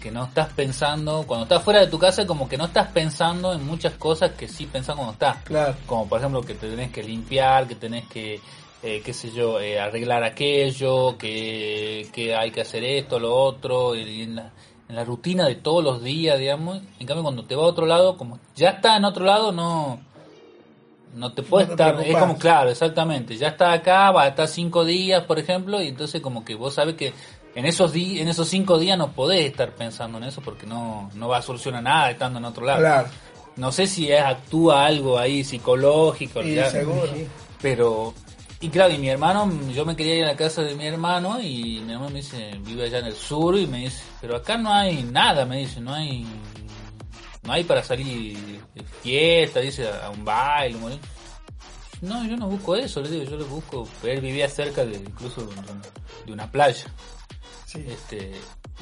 Que no estás pensando, cuando estás fuera de tu casa, como que no estás pensando en muchas cosas que sí pensás cuando estás. Claro. Como por ejemplo que te tenés que limpiar, que tenés que, eh, qué sé yo, eh, arreglar aquello, que, que hay que hacer esto, lo otro, y en la, en la rutina de todos los días, digamos. En cambio, cuando te va a otro lado, como ya está en otro lado, no, no te puedes No estar, es como claro, exactamente, ya está acá, va a estar cinco días, por ejemplo, y entonces como que vos sabes que en esos di en esos cinco días no podés estar pensando en eso porque no, no va a solucionar nada estando en otro lado. Claro. No sé si es, actúa algo ahí psicológico, seguro. pero y claro, y mi hermano, yo me quería ir a la casa de mi hermano y mi hermano me dice, vive allá en el sur y me dice, pero acá no hay nada, me dice, no hay no hay para salir de fiesta, dice, a un baile, montón. No, yo no busco eso, le digo, yo le busco, él vivía cerca de incluso de, una playa. Sí. Este,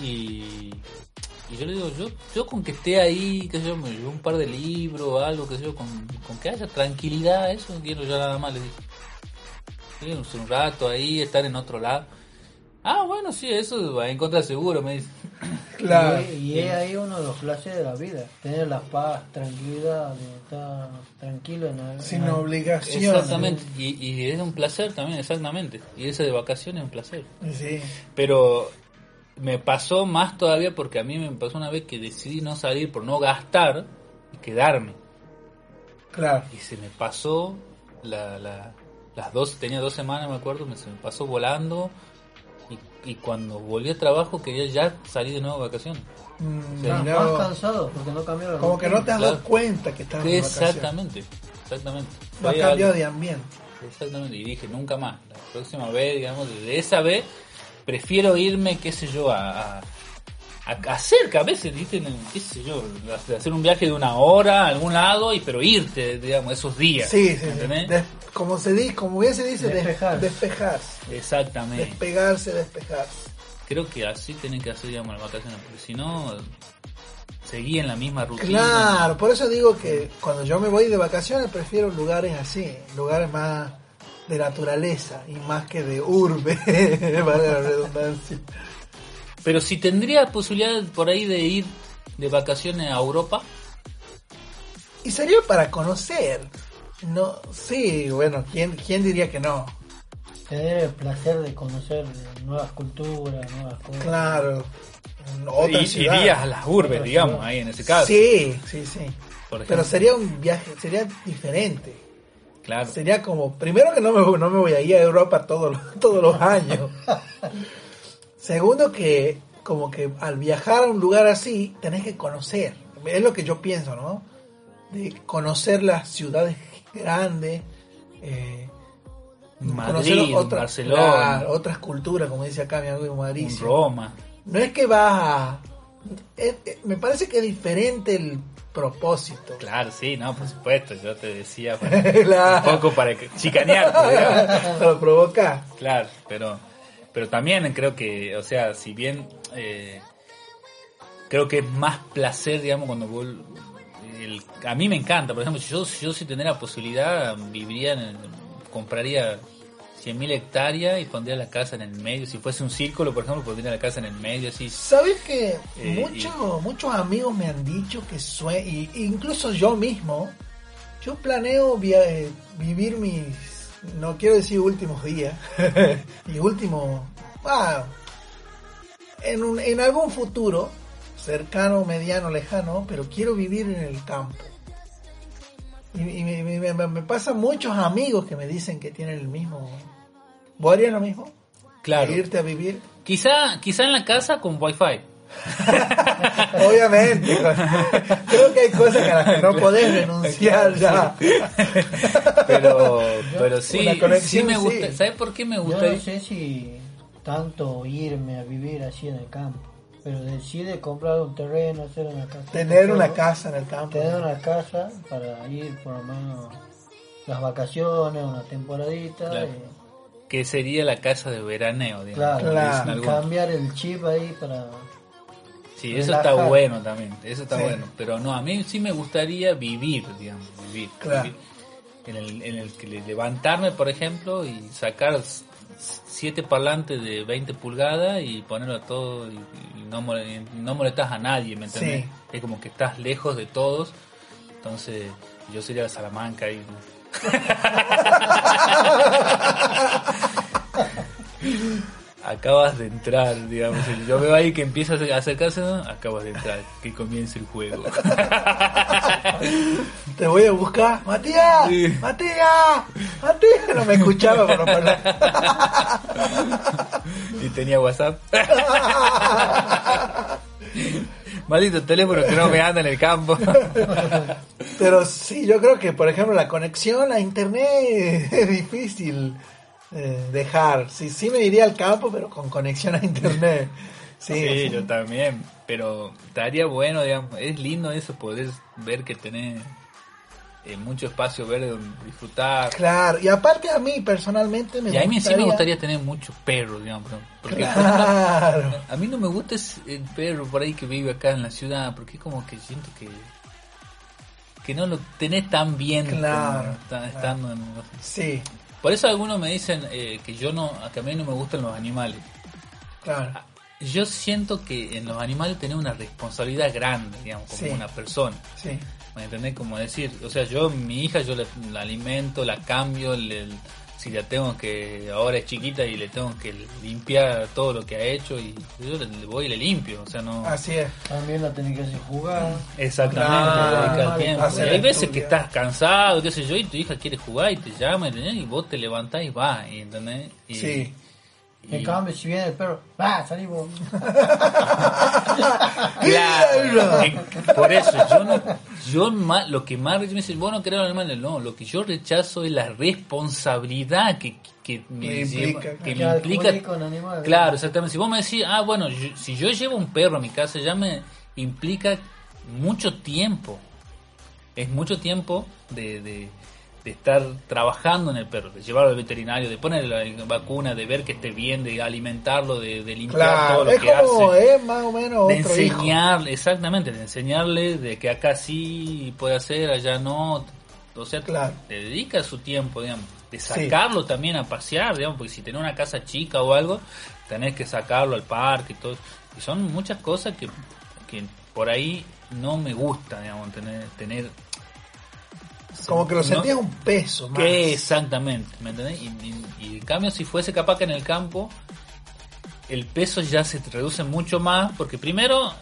y, y yo le digo, yo, yo con que esté ahí, que yo me llevo un par de libros, algo, que yo, con, con que haya tranquilidad, eso quiero yo nada más, le digo. Un rato ahí, estar en otro lado. Ah, bueno, sí, eso va en contra seguro, me dice. (coughs) Claro. Y, y es ahí uno de los placeres de la vida, tener la paz, tranquilidad, estar tranquilo en la, Sin en la- obligación. Exactamente, y, y es un placer también, exactamente. Y ese de vacaciones es un placer. Sí. Pero me pasó más todavía porque a mí me pasó una vez que decidí no salir por no gastar y quedarme. Claro. Y se me pasó la, la- las dos, tenía dos semanas me acuerdo, me, se me pasó volando. Y, y cuando volví a trabajo quería ya salir de nuevo de vacaciones. Mm, Estás cansado porque no cambiaron. Como que no te has Claro. dado cuenta que estás en vacaciones. Exactamente, exactamente. No ha Fue cambiado de ambiente. Exactamente, y dije nunca más. La próxima vez, digamos, desde esa vez, prefiero irme, qué sé yo, a, a, a- a veces, ¿viste? Qué sé yo, hacer un viaje de una hora a algún lado, y pero irte, digamos, esos días. Sí, sí, sí. ¿entendés? Des- como se dice, como bien se dice, des- Despejar. despejarse. Exactamente. Despegarse, despejarse. Creo que así tienen que hacer, digamos, las vacaciones, porque si no, seguí en la misma rutina. Claro, por eso digo que cuando yo me voy de vacaciones prefiero lugares así, lugares más de naturaleza y más que de urbe, (laughs) valga la redundancia. Pero si tendría posibilidad por ahí de ir de vacaciones a Europa, Y sería para conocer. No, sí, bueno, ¿quién, quién diría que no? Tener el placer de conocer nuevas culturas, nuevas cosas. Claro. otra y, ciudad. irías a las urbes, Otra digamos, ciudad. ahí en ese caso. Sí, sí, sí. por Pero sería un viaje, sería diferente. Claro. Sería como, primero que no me, no me voy a ir a Europa todos los, (laughs) todos los años. (laughs) Segundo que, como que al viajar a un lugar así, tenés que conocer. Es lo que yo pienso, ¿no? De conocer las ciudades grandes, eh, Madrid, otras- Barcelona, otras culturas, como dice acá mi amigo Mauricio. Roma. No es que vas a... es- es- me parece que es diferente el propósito. Claro, sí, no, por supuesto, yo te decía para- (laughs) Claro. un poco para chicanearte, (laughs) digamos. Para provocar. Claro, pero pero también creo que, o sea, si bien eh, creo que es más placer, digamos, cuando vos el- a mí me encanta, por ejemplo, yo yo si tendría la posibilidad viviría en el- compraría 100.000 hectáreas y pondría la casa en el medio, si fuese un círculo, por ejemplo, pondría la casa en el medio así. ¿Sabes que Eh, muchos, muchos amigos me han dicho que sue y incluso yo mismo, yo planeo via- vivir mis, no quiero decir últimos días, (laughs) mis últimos, ah, en, un- en algún futuro, cercano, mediano, lejano, pero quiero vivir en el campo. Y, y me, me- me- me pasan muchos amigos que me dicen que tienen el mismo. ¿Vos harías lo mismo? Claro. Irte a vivir. Quizá quizá en la casa con wifi. (laughs) Obviamente. Creo que hay cosas a las que no podés renunciar ya. Pero pero sí, sí me gusta. sí. ¿Sabes por qué me Yo gusta? no sé si tanto irme a vivir así en el campo, pero decide comprar un terreno, hacer una casa. Tener una casa en el campo. Tener una casa para ir por lo menos las vacaciones, una temporadita. Claro. y- Que sería la casa de veraneo, digamos. claro, Claro. cambiar el chip ahí para... Sí, eso está bueno también, eso está Sí. bueno. Pero no, a mí sí me gustaría vivir, digamos, vivir. Claro. vivir. En el, en el que le- levantarme, por ejemplo, y sacar siete parlantes de 20 pulgadas y ponerlo a todo y, y no, no molestas a nadie, ¿me entendés? Sí. Es como que estás lejos de todos, entonces yo sería de Salamanca y... (laughs) Acabas de entrar, digamos. Yo veo ahí que empieza a acercarse, ¿no? acabas de entrar, que comience el juego. (laughs) Te voy a buscar. Matías, Sí. Matías, Matías. No me escuchaba no hablar. (laughs) y tenía WhatsApp. (laughs) Maldito teléfono que no me anda en el campo. Pero sí, yo creo que, por ejemplo, la conexión a internet es difícil eh, dejar. Sí, sí me iría al campo, pero con conexión a internet. (laughs) Sí, Sí, sí. yo también. Pero estaría bueno, digamos. Es lindo eso, poder ver que tenés eh, mucho espacio verde donde disfrutar. Claro, y aparte a mí personalmente me Y a mí sí gustaría... me gustaría tener muchos perros, digamos. Porque Claro. a mí no me gusta el perro por ahí que vive acá en la ciudad, porque es como que siento que que no lo tenés tan bien Claro, como está- claro. estando en... Sí, Por eso algunos me dicen eh, que yo no, que a mí no me gustan los animales. Claro. Yo siento que en los animales tenés una responsabilidad grande, digamos, como Sí. una persona. Sí. ¿Me entendés? Como decir, o sea, yo, mi hija, yo la, la alimento, la cambio, le- si la tengo que, ahora es chiquita y le tengo que limpiar todo lo que ha hecho y yo le, voy y le limpio, o sea, no... Así es. También la tenés que hacer jugar. Exactamente, tiempo. Y hay veces que estás cansado, qué sé yo, y tu hija quiere jugar y te llama. Y vos te levantás y vas, y, ¿entendés? Y, Sí. En cambio, si viene el perro, ¡va! Salí vos. (laughs) Claro, por eso yo no, yo más, lo que más me dice, vos no querés los animales, no, lo que yo rechazo es la responsabilidad que, que me, Que lleva- implica, que me Claro, implica. convivir con animales. Claro, exactamente. Si vos me decís, ah, bueno, yo- si yo llevo un perro a mi casa, ya me implica mucho tiempo. Es mucho tiempo de, de, de estar trabajando en el perro, de llevarlo al veterinario, de ponerle la vacuna, de ver que esté bien, de alimentarlo, de, de limpiar todo lo Es que como, hace es más o menos de enseñarle, exactamente, de enseñarle de que acá sí puede hacer, allá no. O sea, Claro. le dedica su tiempo, digamos, de sacarlo también a pasear, digamos, porque si tenés una casa chica o algo, tenés que sacarlo al parque y todo. Y son muchas cosas que, que por ahí no me gusta, digamos, tener... tener Como que lo no- sentías un peso más. que exactamente, ¿me entendés? Y, y- y en cambio, si fuese capaz que en el campo, el peso ya se reduce mucho más, porque primero,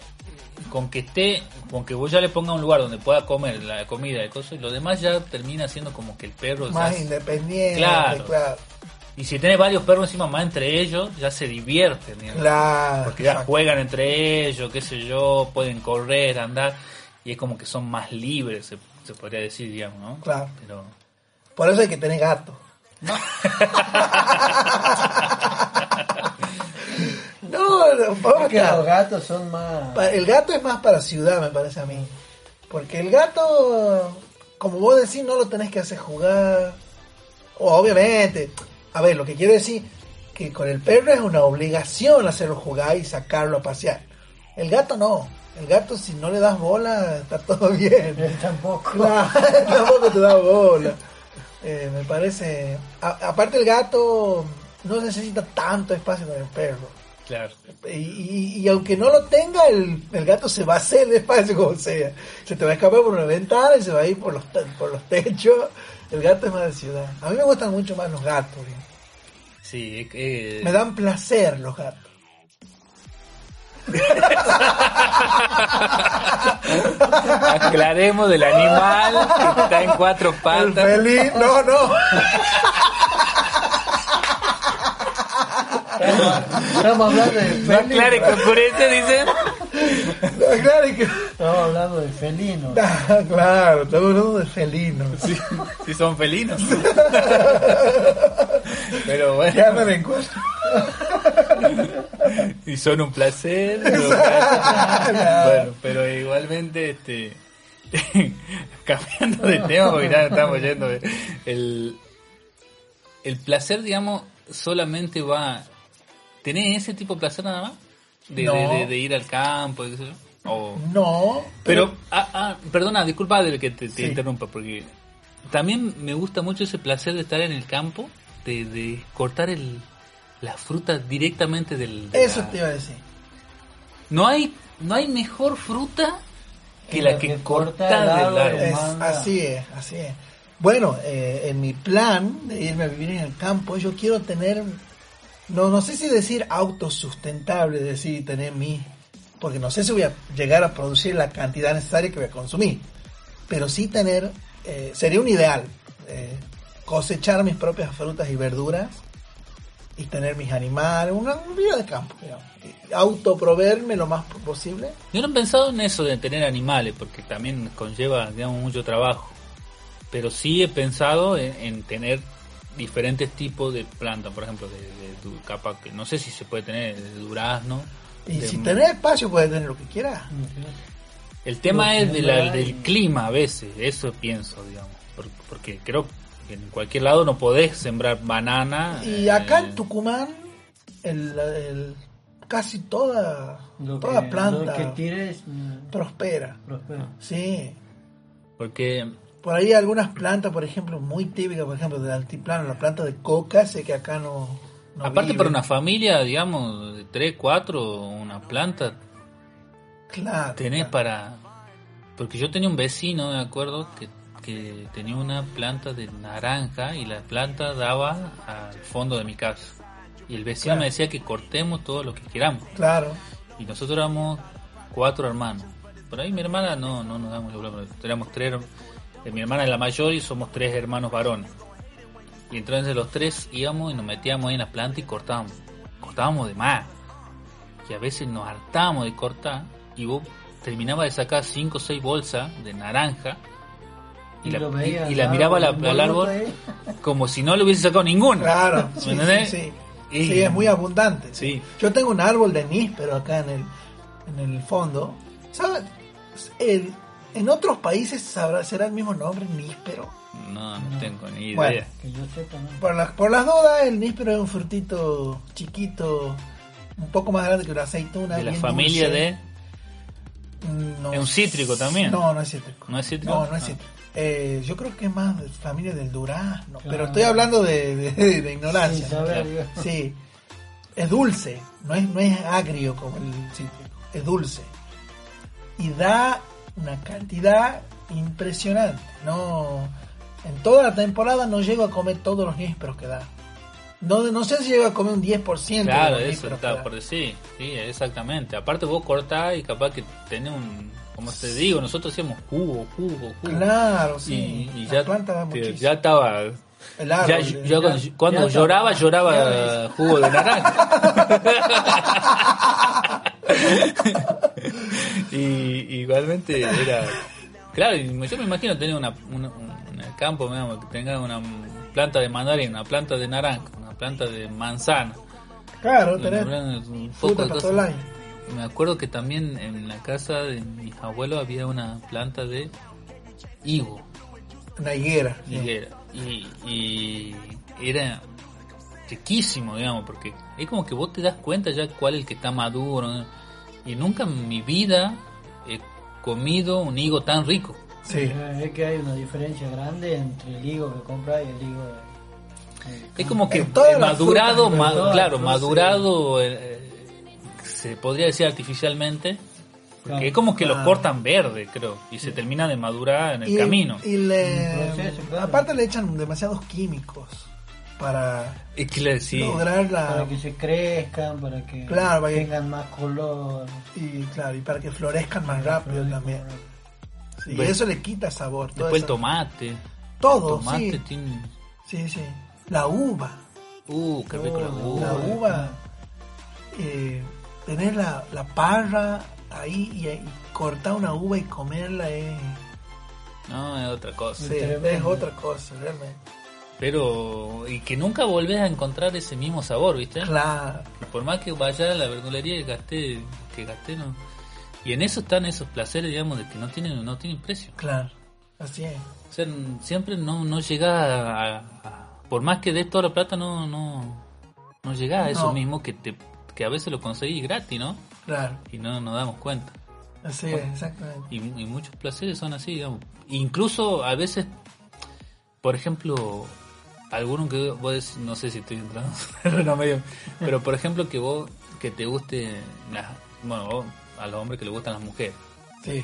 con que esté, con que vos ya le pongas un lugar donde pueda comer la comida y cosas, y lo demás ya termina siendo como que el perro. Más independiente. Claro. Claro. y si tenés varios perros encima más entre ellos, ya se divierten. Claro. porque ya exacto. juegan entre ellos, qué sé yo, pueden correr, andar, y es como que son más libres, se, se podría decir, digamos, ¿no? Claro. Pero. Por eso hay que tener gato. No, (laughs) no, Porque los gatos son más. El gato es más para ciudad, me parece a mí. Porque el gato, como vos decís, no lo tenés que hacer jugar. O, obviamente, a ver, lo que quiero decir, que con el perro es una obligación hacerlo jugar y sacarlo a pasear. El gato no. El gato, si no le das bola, está todo (laughs) bien. Él tampoco. (laughs) Tampoco te da bola. Eh, me parece. a- aparte, el gato no necesita tanto espacio con el perro. Claro. Y, y- y aunque no lo tenga, el, el gato se va a hacer el espacio como sea. Se te va a escapar por una ventana y se va a ir por los, por los techos. El gato es más de ciudad. A mí me gustan mucho más los gatos. Sí, es que- Me dan placer los gatos. Aclaremos del animal que está en cuatro El patas. feliz, no, no. Estamos hablando de No felino. no claro, que, Estamos hablando de felino. Ah, claro, estamos hablando de felinos. Sí, sí son felinos. (laughs) Pero Que bueno, andan en cuatro. (laughs) y son un placer. (laughs) Bueno, pero igualmente, este. (laughs) Cambiando de tema, porque ya estamos yendo. de- El, el placer, digamos, solamente va. ¿Tenés ese tipo de placer nada más? De, No. de, de- de ir al campo, y qué sé yo. O- No, Pero, ah, ah, perdona, disculpa de que te, te Sí. interrumpa, porque también me gusta mucho ese placer de estar en el campo, de, de cortar el, la fruta directamente del... de eso la- te iba a decir. No hay, no hay mejor fruta que la la que, que corta corta el del árbol. Es, así es, así es. Bueno, eh, en mi plan de irme a vivir en el campo, yo quiero tener, no, no sé si decir autosustentable, decir tener mi, porque no sé si voy a llegar a producir la cantidad necesaria que voy a consumir, pero sí tener, eh, sería un ideal, eh, cosechar mis propias frutas y verduras y tener mis animales, una vida de campo, digamos. Autoproveerme lo más posible. Yo no he pensado en eso de tener animales, porque también conlleva, digamos, mucho trabajo. Pero sí he pensado en, en tener diferentes tipos de plantas, por ejemplo, de, de capaz que no sé si se puede tener de durazno. Y de si tenés espacio puedes tener lo que quieras. El tema es de la- del clima a veces, eso pienso, digamos. Por- Porque creo que en cualquier lado no podés sembrar banana. Y acá eh, en Tucumán, el, el- casi toda, Lo toda que, planta lo que tires, mm, prospera. prospera. Sí. Porque Por ahí algunas plantas, por ejemplo, muy típicas, por ejemplo, del altiplano, la planta de coca, sé que acá no, no Aparte para una familia, digamos, de 3, 4, una planta, Claro. tenés claro. para... Porque yo tenía un vecino, me acuerdo, que, que tenía una planta de naranja y la planta daba al fondo de mi casa. Y el vecino Claro. me decía que cortemos todo lo que queramos. Claro. Y nosotros éramos cuatro hermanos. Por ahí mi hermana no, no nos damos problema. Éramos tres. eh, Mi hermana es la mayor y somos tres hermanos varones. Y entonces los tres íbamos y nos metíamos ahí en la planta y cortábamos. Cortábamos de más. Y a veces nos hartábamos de cortar y vos terminabas de sacar cinco o seis bolsas de naranja y, la, y- y la miraba al, árbol, al árbol ahí. como si no le hubiese sacado ninguna. Claro. ¿Me Sí, entendés? sí, sí. Y- Sí, es muy abundante. Sí. Yo tengo un árbol de níspero acá en el, en el fondo. ¿Sabes? El- en otros países sabrá, será el mismo nombre, níspero. No, no tengo ni idea. Bueno. Que yo sepa, ¿no? Por las, por las dudas, el níspero es un frutito chiquito, un poco más grande que una aceituna. de la familia dulce. de... No ¿Es un cítrico también? No, no es cítrico. ¿No es cítrico? No, no es Ah. cítrico. Eh, yo creo que es más de familia del durazno, Claro. pero estoy hablando de, de- de ignorancia. Sí, es dulce, no es, no es agrio como el cítrico, es dulce. Y da una cantidad impresionante. No, en toda la temporada no llego a comer todos los nísperos que da. No, no sé si llego a comer un 10% Claro, de eso está por decir. Sí, exactamente. Aparte vos cortás y capaz que tenés un... Como te digo, nosotros hacíamos jugo, jugo, jugo. Claro, sí. Y, y la ya, planta da te- muchísimo. ya estaba... El Ya, árbol, yo- ya- cuando ya lloraba, lloraba jugo de naranja. (laughs) (laughs) y igualmente era... Claro, yo me imagino tener una, una- un- campo, digamos, que tenga una planta de mandarina, una planta de naranja, planta de manzana. Claro, tenés Un poco fruta para todo el año. Me acuerdo que también en la casa de mis abuelos había una planta de higo, Una higuera. sí. y, y era riquísimo, digamos, porque es como que vos te das cuenta ya cuál es el que está maduro, ¿no? y nunca en mi vida he comido un higo tan rico. Sí. Es que hay una diferencia grande entre el higo que compras y el higo Es como que eh, madurado, frutas, ma- claro, madurado, eh, eh, se podría decir artificialmente, porque Claro. es como que lo Claro. cortan verde, creo, y se termina de madurar en el Y- camino. Y le, claro. aparte le echan demasiados químicos para Es que le- sí. lograr la para que se crezcan, para que Claro, tengan más color. y claro y para que florezcan más rápido también. Sí, y eso le quita sabor. todo Después el tomate. Todo, el tomate sí. tiene... Sí, sí. La uva. Uh, qué rico la Oh, uva. La uva. Eh, tener la, la parra ahí y, y cortar una uva y comerla es, No, es otra cosa. sí, es otra cosa, realmente. Pero... Y que nunca volvés a encontrar ese mismo sabor, ¿viste? Claro. Por más que vaya a la verdulería y gasté, que gasté, no... Y en eso están esos placeres, digamos, de que no tienen, no tienen precio. Claro, así es. O sea, siempre no, no llega a, a- Por más que des toda la plata, no, no, no llega a eso No. mismo que te que a veces lo conseguís gratis, ¿no? Claro, Y no nos damos cuenta. así es, exactamente. Y, y muchos placeres son así, digamos. Incluso a veces, por ejemplo, alguno que vos decís, no sé si estoy entrando, (laughs) pero no medio, pero por ejemplo que vos, que te guste, las, bueno, vos, a los hombres que les gustan las mujeres, Sí,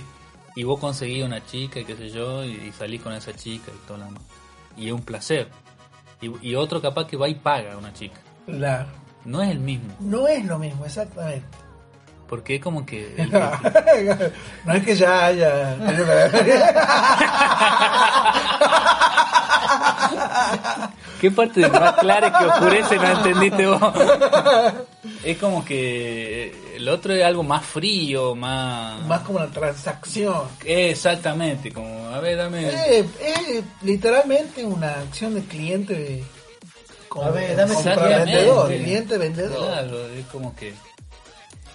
y vos conseguís una chica, y qué sé yo, y, y salís con esa chica y todo lo demás. Y es un placer. Y, y otro capaz que va y paga a una chica. claro. No es el mismo, No es lo mismo, exactamente. Porque es como que... (laughs) el no es que ya haya. ¿Qué parte de más clara que oscurece no entendiste vos? Es como que el otro es algo más frío, más... Más como una transacción. Exactamente, como, a ver, dame... Es, es literalmente una acción de cliente con, A ver, dame compra vendedor, cliente vendedor. Claro, es como que...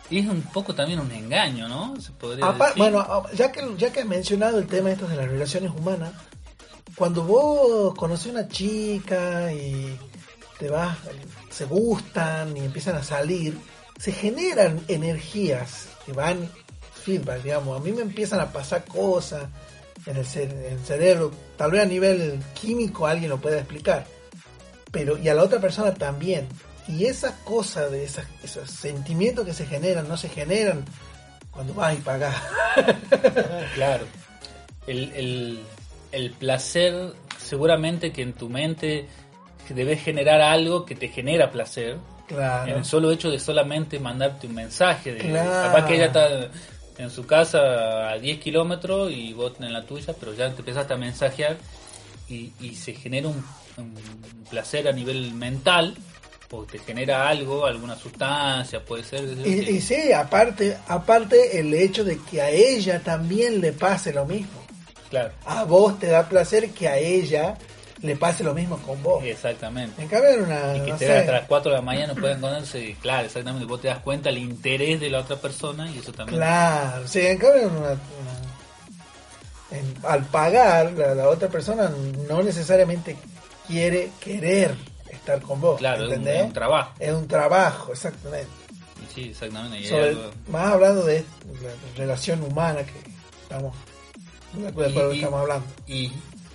y Es un poco también un engaño, ¿no? Se podría Apar- decir. bueno, a- ya que ya que has mencionado el tema estos de las relaciones humanas, cuando vos conoces una chica y te vas, se gustan y empiezan a salir, se generan energías que van feedback, digamos. A mí me empiezan a pasar cosas en el, en el cerebro, tal vez a nivel químico alguien lo pueda explicar, pero y a la otra persona también. Y esas cosas, de esas, esos sentimientos que se generan, no se generan cuando vas y pagas. (laughs) Claro. El, el, el placer, seguramente que en tu mente debes generar algo que te genera placer. En claro. el solo hecho de solamente mandarte un mensaje. De, Claro. Capaz que ella está en su casa a 10 kilómetros y vos en la tuya, pero ya te empezaste a mensajear y, y se genera un, un placer a nivel mental, te genera algo, alguna sustancia, puede ser. Y, y sí, aparte, aparte el hecho de que a ella también le pase lo mismo. Claro, A vos te da placer que a ella le pase lo mismo con vos. exactamente. En cambio, una, Y que no te las 4 de la mañana pueden conocerse, claro, exactamente, vos te das cuenta el interés de la otra persona y eso también. Claro, sí, en cambio, una- una- en- al pagar, la, la otra persona no necesariamente quiere querer estar con vos. Claro, es un, ¿entendés? es un trabajo. Es un trabajo, exactamente. Sí, exactamente. Sobre- algo- más hablando de la relación humana que estamos, de acuerdo y- estamos hablando. Y,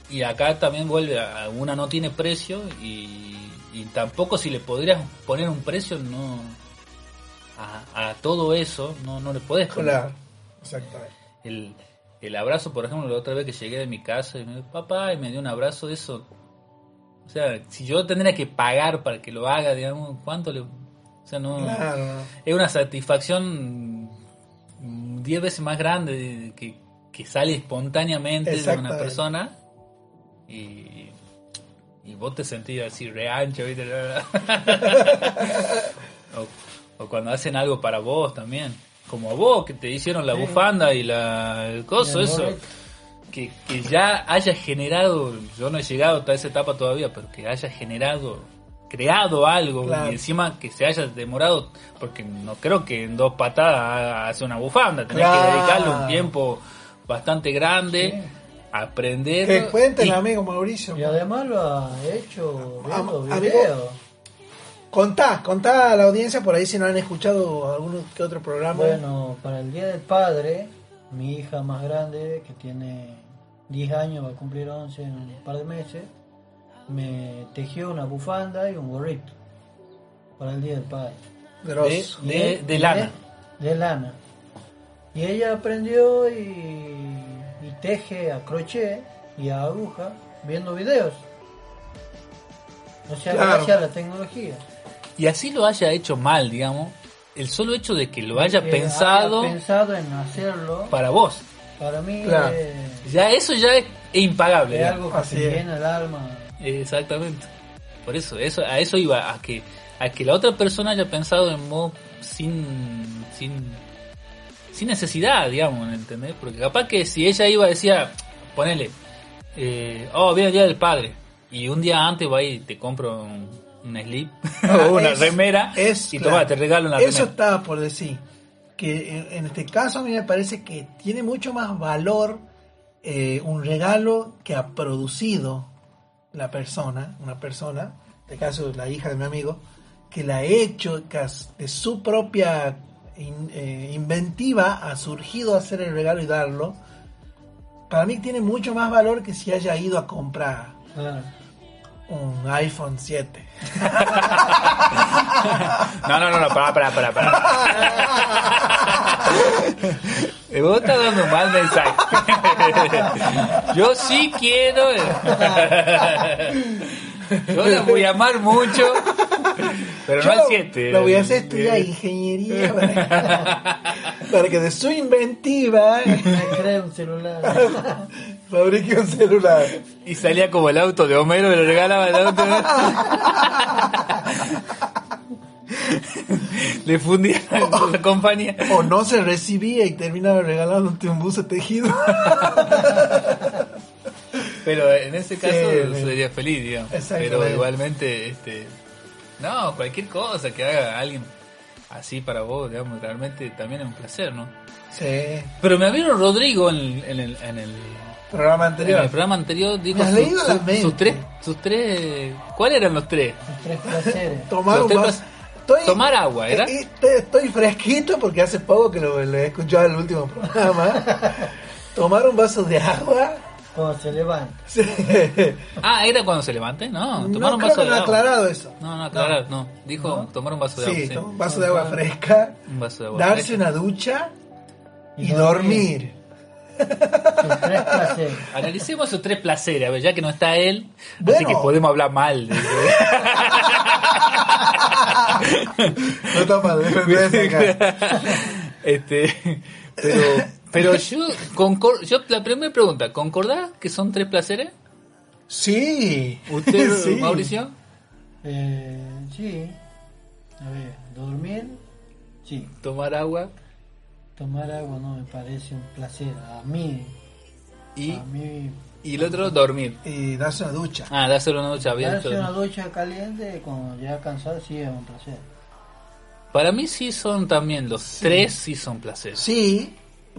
y acá también vuelve a una no tiene precio y, y tampoco si le podrías poner un precio no a, a todo eso no, no le podés poner. Claro, exactamente. El, el abrazo, por ejemplo, la otra vez que llegué de mi casa y me dijo, papá, y me dio un abrazo, eso. O sea, si yo tendría que pagar para que lo haga, digamos, ¿cuánto le.? O sea, no. Claro, Es una satisfacción 10 veces más grande de- que, que sale espontáneamente de una persona y, y vos te sentís así reancho, ¿viste? (laughs) o, o cuando hacen algo para vos también. Como vos, que te hicieron la Sí. bufanda y la, el coso, el eso. Que, que ya haya generado, yo no he llegado a esa etapa todavía, pero que haya generado, creado algo Claro. y encima que se haya demorado, porque no creo que en dos patadas hace una bufanda, tenés Claro. que dedicarle un tiempo bastante grande Sí. a aprender. Que cuente el y- amigo Mauricio. Y además lo ha hecho viendo amigo, videos. Contá, contá a la audiencia por ahí si no han escuchado algún que otro programa. Bueno, para el Día del Padre, mi hija más grande, que tiene 10 años, va a cumplir 11 en un par de meses, me tejió una bufanda y un gorrito para el Día del Padre. Grosso. De- lana. De, lana. Y ella aprendió y, y teje a crochet y a aguja viendo videos. O sea, Claro. gracias a la tecnología. y así lo haya hecho mal, digamos, el solo hecho de que lo haya Que pensado haya pensado en hacerlo, para vos, para mí Claro. es- ya eso ya es impagable. Es algo que Así te es. llena el alma. Exactamente. Por eso, eso, a eso iba, a que, a que la otra persona haya pensado en vos sin, sin, sin necesidad, digamos, ¿entendés? Porque capaz que si ella iba decía, ponele, eh, oh, viene el día del padre, y un día antes va y te compro un, un slip o (laughs) una Es- remera es, y claro. toma, te regalo una Eso remera. estaba por decir. Que en, en este caso a mí me parece que tiene mucho más valor eh, un regalo que ha producido la persona, una persona, en este caso la hija de mi amigo, que la ha hecho que has- de su propia in- eh, inventiva ha surgido a hacer el regalo y darlo. Para mí tiene mucho más valor que si haya ido a comprar Claro. Un iPhone 7. No, no, no, no, pará, pará, pará, pará. Eh, (laughs) Vos estás dando un mal mensaje. Yo sí quiero. eh. Yo la voy a amar mucho, pero Yo no al 7. Lo voy a hacer estudiar ingeniería para, para que de su inventiva Me crea un celular. Fabrique un celular. Y salía como el auto de Homero, le regalaba el auto. (laughs) Le fundía la compañía. O no se recibía y terminaba regalándote un buzo tejido. (laughs) Pero en ese caso Sí, sería feliz, digamos. Pero igualmente, este, no, cualquier cosa que haga alguien así para vos, digamos, realmente también es un placer, ¿no? Sí. Pero me vieron Rodrigo en el, en el, en el, Programa en anterior. el programa anterior, dijo has su- su- sus tres, sus tres, ¿cuáles eran los tres? (laughs) Los tres placeres. Tomar Los un tres Estoy- tomar agua, ¿era? Estoy fresquito porque hace poco que lo, lo he escuchado en el último programa. (laughs) Tomar un vaso de agua, Cuando se levanta. Sí. (laughs) Ah, ¿era cuando se levante? No, tomar No un creo vaso que de no ha agua. aclarado eso. No, no, aclarar, no. Dijo tomar un vaso de agua. Sí, sí. toma un vaso de agua fresca, Un vaso de agua. darse fresca. una ducha y, Y dormir. Sus tres placeres. Analicemos esos tres placeres, a ver, ya que no está él, así que podemos hablar mal. de- (laughs) No está mal, este, pero, pero yo, concor- yo, la primera pregunta, ¿concordás que son tres placeres? Sí. ¿Usted, (laughs) Sí. Mauricio? Eh, sí. A ver, dormir. Sí. Tomar agua Tomar agua no me parece un placer. A mí. y, A mí. y el otro, dormir. Y darse una ducha. Ah, dárselo una ducha bien. Darse una ducha caliente cuando ya cansado sí es un placer. Para mí sí son también, los tres sí son placeres. Sí,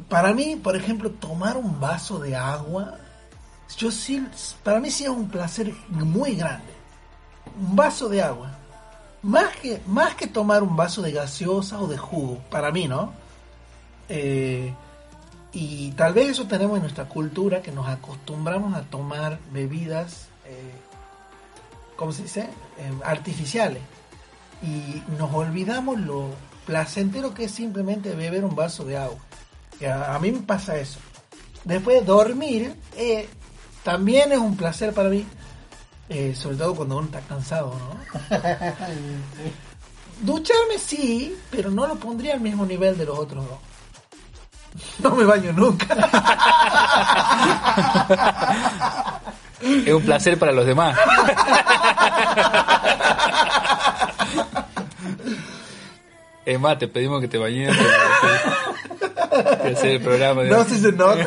para mí, por ejemplo, tomar un vaso de agua, yo sí, para mí sí es un placer muy grande. Un vaso de agua. Más que, más que tomar un vaso de gaseosa o de jugo, para mí, ¿no? Eh, y tal vez eso tenemos en nuestra cultura, que nos acostumbramos a tomar bebidas, eh, ¿cómo se dice? Eh, artificiales. Y nos olvidamos lo placentero que es simplemente beber un vaso de agua. A, a mí me pasa eso. Después dormir eh, también es un placer para mí, sobre todo cuando uno está cansado, ¿no? (laughs) Ducharme sí, pero no lo pondría al mismo nivel de los otros dos. (laughs) No me baño nunca. Es un placer para los demás. Es más, te pedimos que te bañes de hacer el programa. No si se nota.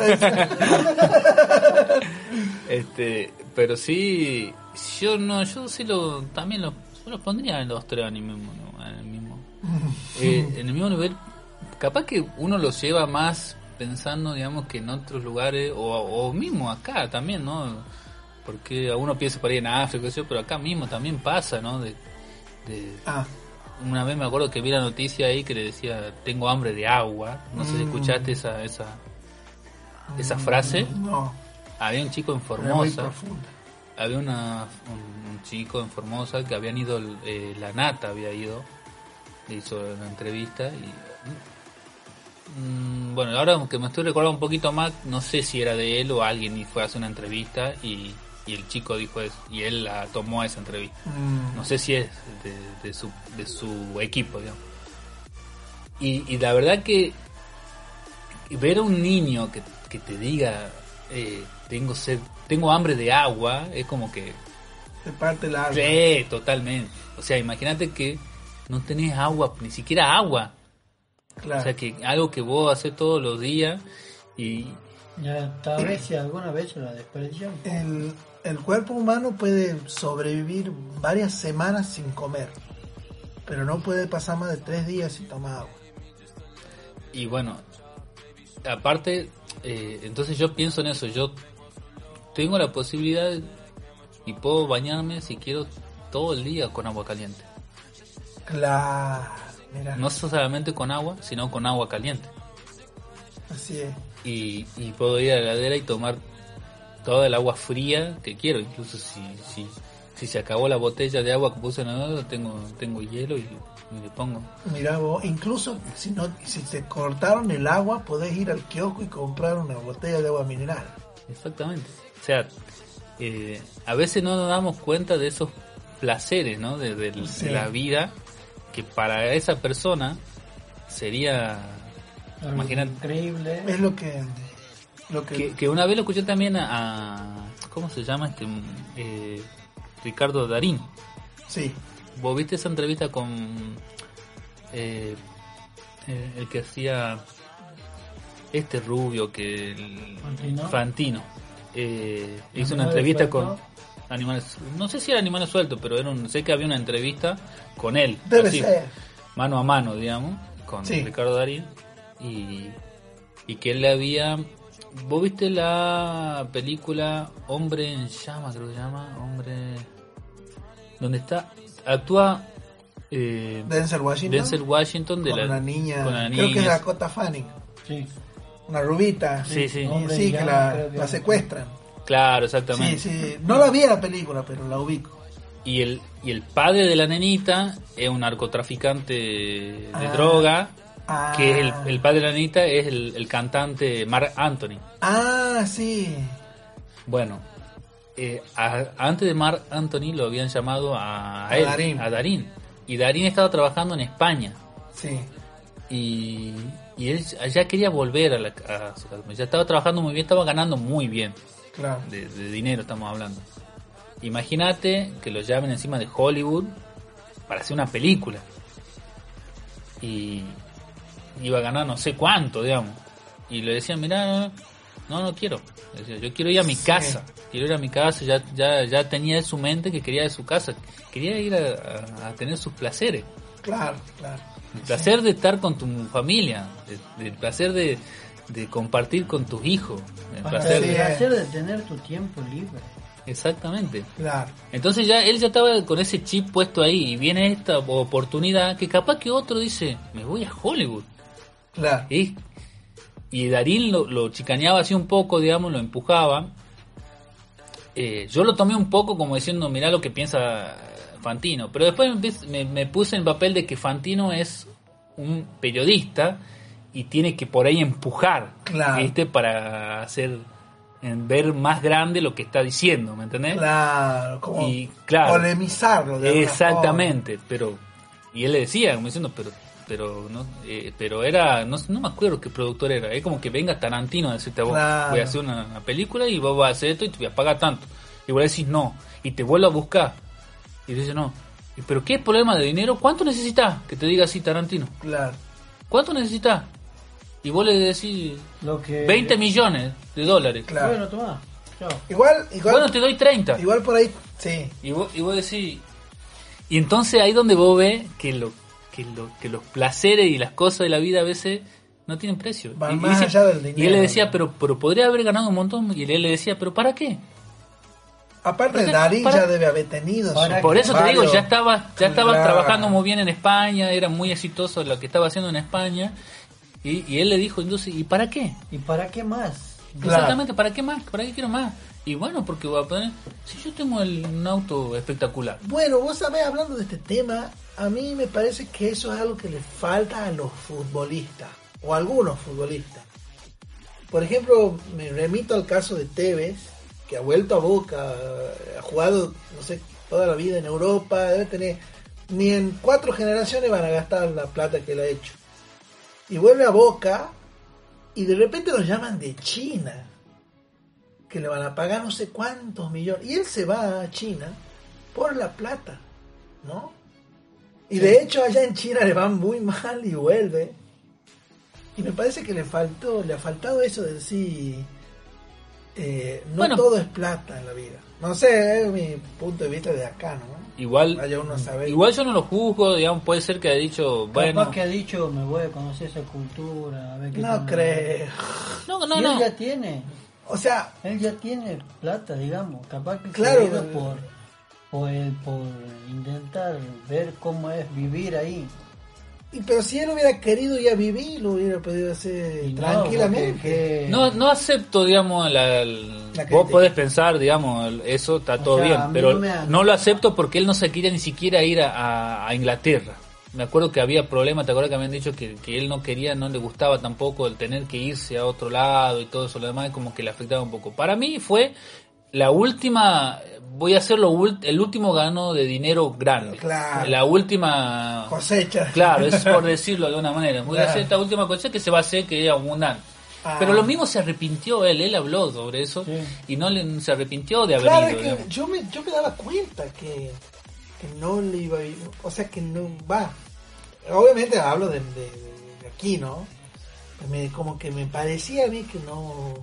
Este, pero sí, yo no, yo sí lo, también lo, yo lo pondría en los tres ¿no? en el mismo, (laughs) eh, en el mismo nivel. Capaz que uno lo lleva más pensando, digamos, que en otros lugares o, o mismo acá también, ¿no? Porque a uno piensa por ahí en África, pero acá mismo también pasa, ¿no? De, de- Ah, una vez me acuerdo que vi la noticia ahí que le decía tengo hambre de agua. No sé si Mm. escuchaste esa esa esa frase. no. Había un chico en Formosa había una, un, un chico en Formosa que habían ido, eh, la Nata había ido, le hizo una entrevista y... mm, bueno, ahora que me estoy recordando un poquito más, no sé si era de él o alguien y fue a hacer una entrevista y, y el chico dijo eso, y él la tomó a esa entrevista. Mm, No sé si es de, de su, de su equipo, digamos. Y, y la verdad que ver a un niño que, que te diga, eh, tengo sed, tengo hambre de agua, es como que, te parte el alma. sí, totalmente. O sea, imagínate que no tenés agua, ni siquiera agua. Claro. O sea, que algo que vos haces todos los días y, Ya, tal vez si alguna vez la desperdician. el, el cuerpo humano puede sobrevivir varias semanas sin comer, pero no puede pasar más de tres días sin tomar agua. Y bueno, aparte, eh, entonces yo pienso en eso, yo tengo la posibilidad y puedo bañarme si quiero todo el día con agua caliente. Claro, mira, No solamente con agua, sino con agua caliente. así es. Y, y puedo ir a la heladera y tomar toda el agua fría que quiero, incluso si, si, si se acabó la botella de agua que puse en la tengo, tengo hielo y, y le pongo. Mira vos, incluso si no, si te cortaron el agua, podés ir al kiosco y comprar una botella de agua mineral. Exactamente. O sea, eh, a veces no nos damos cuenta de esos placeres, ¿no? De, de- de Sí. la vida que para esa persona sería... Imagínate. Increíble. Es lo que, lo que, Que, que una vez lo escuché también a... ¿Cómo se llama este? Eh, Ricardo Darín. sí, ¿Vos viste esa entrevista con eh, eh, el que hacía este rubio que el- Fantino. Fantino. Eh, hizo una entrevista con. Animales, no sé si era animales sueltos, pero era un, sé que había una entrevista con él, debe así, ser. mano a mano, digamos, con Sí. Ricardo Darín y, y que él le había ¿Vos viste la película Hombre en llama, creo que se llama? Hombre donde está actúa eh, Denzel Washington. Denzel Washington de con la una niña, con la creo que es niña. Dakota Fanning, Sí. una rubita. Sí, sí. Sí, que la, la es. secuestran. Claro, Sí, exactamente. sí. No la vi en la película, pero la ubico. Y el, y el padre de la nenita es un narcotraficante de Ah. droga, Ah. que es el, el padre de la nenita es el, el cantante Mark Anthony. Ah, sí. Bueno, eh, a- antes de Mark Anthony lo habían llamado a, A él, Darín. a Darín. Y Darín estaba trabajando en España. Sí. Y, y él ya quería volver a, la, casa. Ya estaba trabajando muy bien, estaba ganando muy bien. Claro. de, de dinero estamos hablando. Imagínate que lo llamen encima de Hollywood para hacer una película. Y iba a ganar no sé cuánto, digamos. Y le decían, mira, no, no quiero. Decía, yo quiero ir a mi Sí. casa. Quiero ir a mi casa. Ya, ya, ya tenía en su mente que quería ir a su casa. Quería ir a, a- a tener sus placeres. Claro, claro. El placer de estar con tu familia. de- el placer de, de compartir con tus hijos. El placer el de- placer de tener tu tiempo libre. Exactamente. Claro. Entonces ya él ya estaba con ese chip puesto ahí y viene esta oportunidad que capaz que otro dice, me voy a Hollywood. Claro. Y, y Darín lo, lo chicaneaba así un poco, digamos, lo empujaba. Eh, yo lo tomé un poco como diciendo, mirá lo que piensa Fantino. Pero después me, me- me puse en el papel de que Fantino es un periodista y tiene que por ahí empujar, Claro. ¿viste? Para hacer en ver más grande lo que está diciendo, ¿me entendés? Claro. Como Y claro. polemizarlo. de Exactamente, pero y él le decía como diciendo, pero pero no eh, pero era no, no me acuerdo qué productor era, es como que venga Tarantino a decirte a vos, Claro. voy a hacer una, una película y vos vas a hacer esto y te voy a pagar tanto. Y vos le decís no y te vuelve a buscar. Y dice no. ¿Y pero qué problema de dinero? ¿Cuánto necesitas? Que te diga así Tarantino. Claro. ¿Cuánto necesitas? Y vos le decís Lo que 20 millones de dólares. Claro. Bueno, toma. Igual, igual, Bueno, te doy 30. igual por ahí, sí. Y vos, y vos decís. Y entonces ahí donde vos ves que, lo, que, lo, que los placeres y las cosas de la vida a veces no tienen precio. Van y, y más dice- allá del dinero, y él le decía, pero, pero podría haber ganado un montón. Y él le decía, pero ¿para qué? Aparte, Pero, Darín para- ya debe haber tenido. Su- Por eso te digo, ya estaba, ya estaba Claro. trabajando muy bien en España, era muy exitoso lo que estaba haciendo en España. Y, y él le dijo, entonces, ¿y para qué? ¿Y para qué más? Claro. Exactamente, ¿para qué más? ¿Para qué quiero más? Y bueno, porque voy a poner, si yo tengo el, un auto espectacular. Bueno, vos sabés, hablando de este tema, a mí me parece que eso es algo que le falta a los futbolistas, o a algunos futbolistas. Por ejemplo, me remito al caso de Tevez, que ha vuelto a Boca, ha jugado, no sé, toda la vida en Europa, debe tener, ni en cuatro generaciones van a gastar la plata que él ha hecho. Y vuelve a Boca, y de repente los llaman de China, que le van a pagar no sé cuántos millones, y él se va a China por la plata, ¿no? Y de hecho allá en China le va muy mal y vuelve. Y me parece que le faltó, le ha faltado eso de decir, eh, no Bueno. todo es plata en la vida. No sé, es mi punto de vista de acá, ¿no? Igual, Vaya uno a saber. igual yo no lo juzgo, digamos, puede ser que haya dicho, bueno, Capaz que ha dicho, me voy a conocer esa cultura. A ver qué No creo. no, Si no, él no, ya tiene, O sea, él ya tiene plata, digamos. Capaz que Claro, se ha ido pero- por, por, el- por intentar ver cómo es vivir ahí. Y- pero si él hubiera querido ya vivir, lo hubiera podido hacer no, tranquilamente. porque que- no, no acepto, digamos, la, el- La vos podés pensar, digamos, eso está O todo sea, bien, pero no lo acepto porque él no se quería ni siquiera ir a, a- a Inglaterra. Me acuerdo que había problemas, te acuerdas que habían dicho que, que él no quería, no le gustaba tampoco el tener que irse a otro lado y todo eso, lo demás como que le afectaba un poco. Para mí fue la última, voy a hacer lo ult- el último gano de dinero grande. Claro. La última Cosecha. Claro, es por (laughs) decirlo de alguna manera. Voy a Claro. hacer esta última cosa que se va a hacer que es abundante. Ah. Pero lo mismo se arrepintió él, él habló sobre eso Sí. y no le, se arrepintió de haber Claro, ido. es que digamos. yo me, yo me daba cuenta que, que no le iba a ir, o sea que no va. Obviamente hablo de, de- de aquí, ¿no? Me- como que me parecía a mí que no,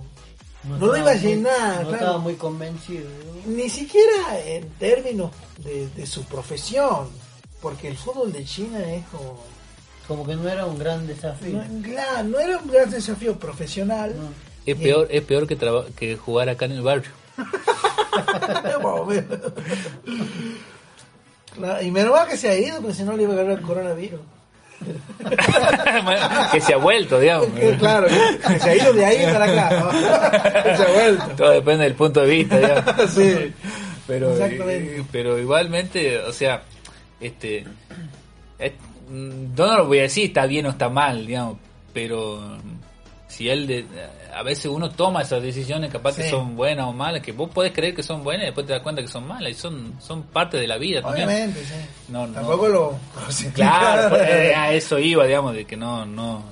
no lo iba a muy- llenar, No claro. estaba muy convencido. ¿no? ni siquiera en términos de, de su profesión, porque el fútbol de China es como... Como que no era un gran desafío. No, claro, no era un gran desafío profesional. No. Es peor, es peor que, traba- que jugar acá en el barrio. (laughs) Y menos mal que se ha ido, porque si no le iba a agarrar el coronavirus. (laughs) que se ha vuelto, digamos. Que, (laughs) claro, que se ha ido de ahí para acá. ¿no? (laughs) se ha vuelto. Todo depende del punto de vista, digamos. Sí. Pero, Exactamente. eh, pero igualmente, o sea, este, eh, mm, no lo voy a decir está bien o está mal, digamos, pero si él, de- a veces uno toma esas decisiones capaz que son buenas o malas, que vos podés creer que son buenas y después te das cuenta que son malas y son, son parte de la vida también. Obviamente, sí. No, no. Tampoco lo. Claro, pues, (laughs) eh, a eso iba, digamos, de que no, no,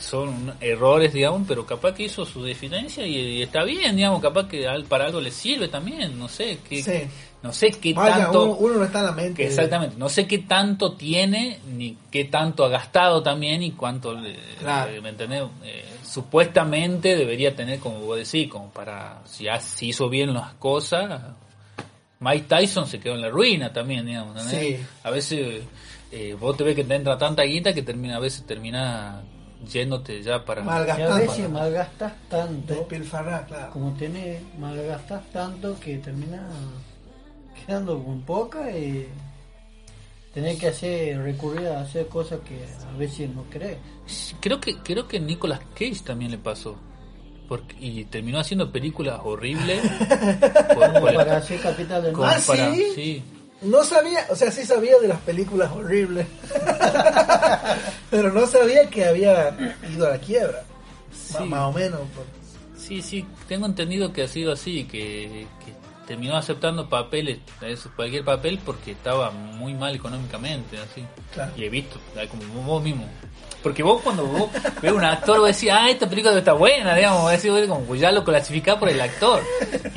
son errores, digamos, pero capaz que hizo su diferencia y, y está bien, digamos, capaz que al- para algo le sirve también, no sé, que, Sí. No sé qué Vaya, tanto, uno, uno no está en la mente. que exactamente, no sé qué tanto tiene, ni qué tanto ha gastado también y cuánto, le- Claro. le- ¿me entendés? Eh, supuestamente debería tener, como vos decís, como para, si, ha- si hizo bien las cosas, Mike Tyson se quedó en la ruina también, digamos. ¿entendés? Sí. A veces eh, vos te ves que te entra tanta guita que termina a veces termina yéndote ya para... Y a veces malgastas tanto, Despilfarrar, claro. como tenés, malgastas tanto que termina quedando con poca y tenés que hacer, recurrir a hacer cosas que a veces no querés. Creo que creo que Nicolas Cage también le pasó. Porque, y terminó haciendo películas horribles. (laughs) por- Como por- para hacer capital del Ah, mar. para- ¿sí? sí. No sabía, o sea, sí sabía de las películas horribles. (laughs) Pero no sabía que había ido a la quiebra. Más o menos. por- Sí, sí, tengo entendido que ha sido así, que, que terminó aceptando papeles, cualquier papel porque estaba muy mal económicamente, así. Claro. Y he visto, como vos mismo. Porque vos cuando vos ves un actor, vos decís, ah, esta película está buena, digamos, vos decís, vos como, pues ya lo clasificás por el actor.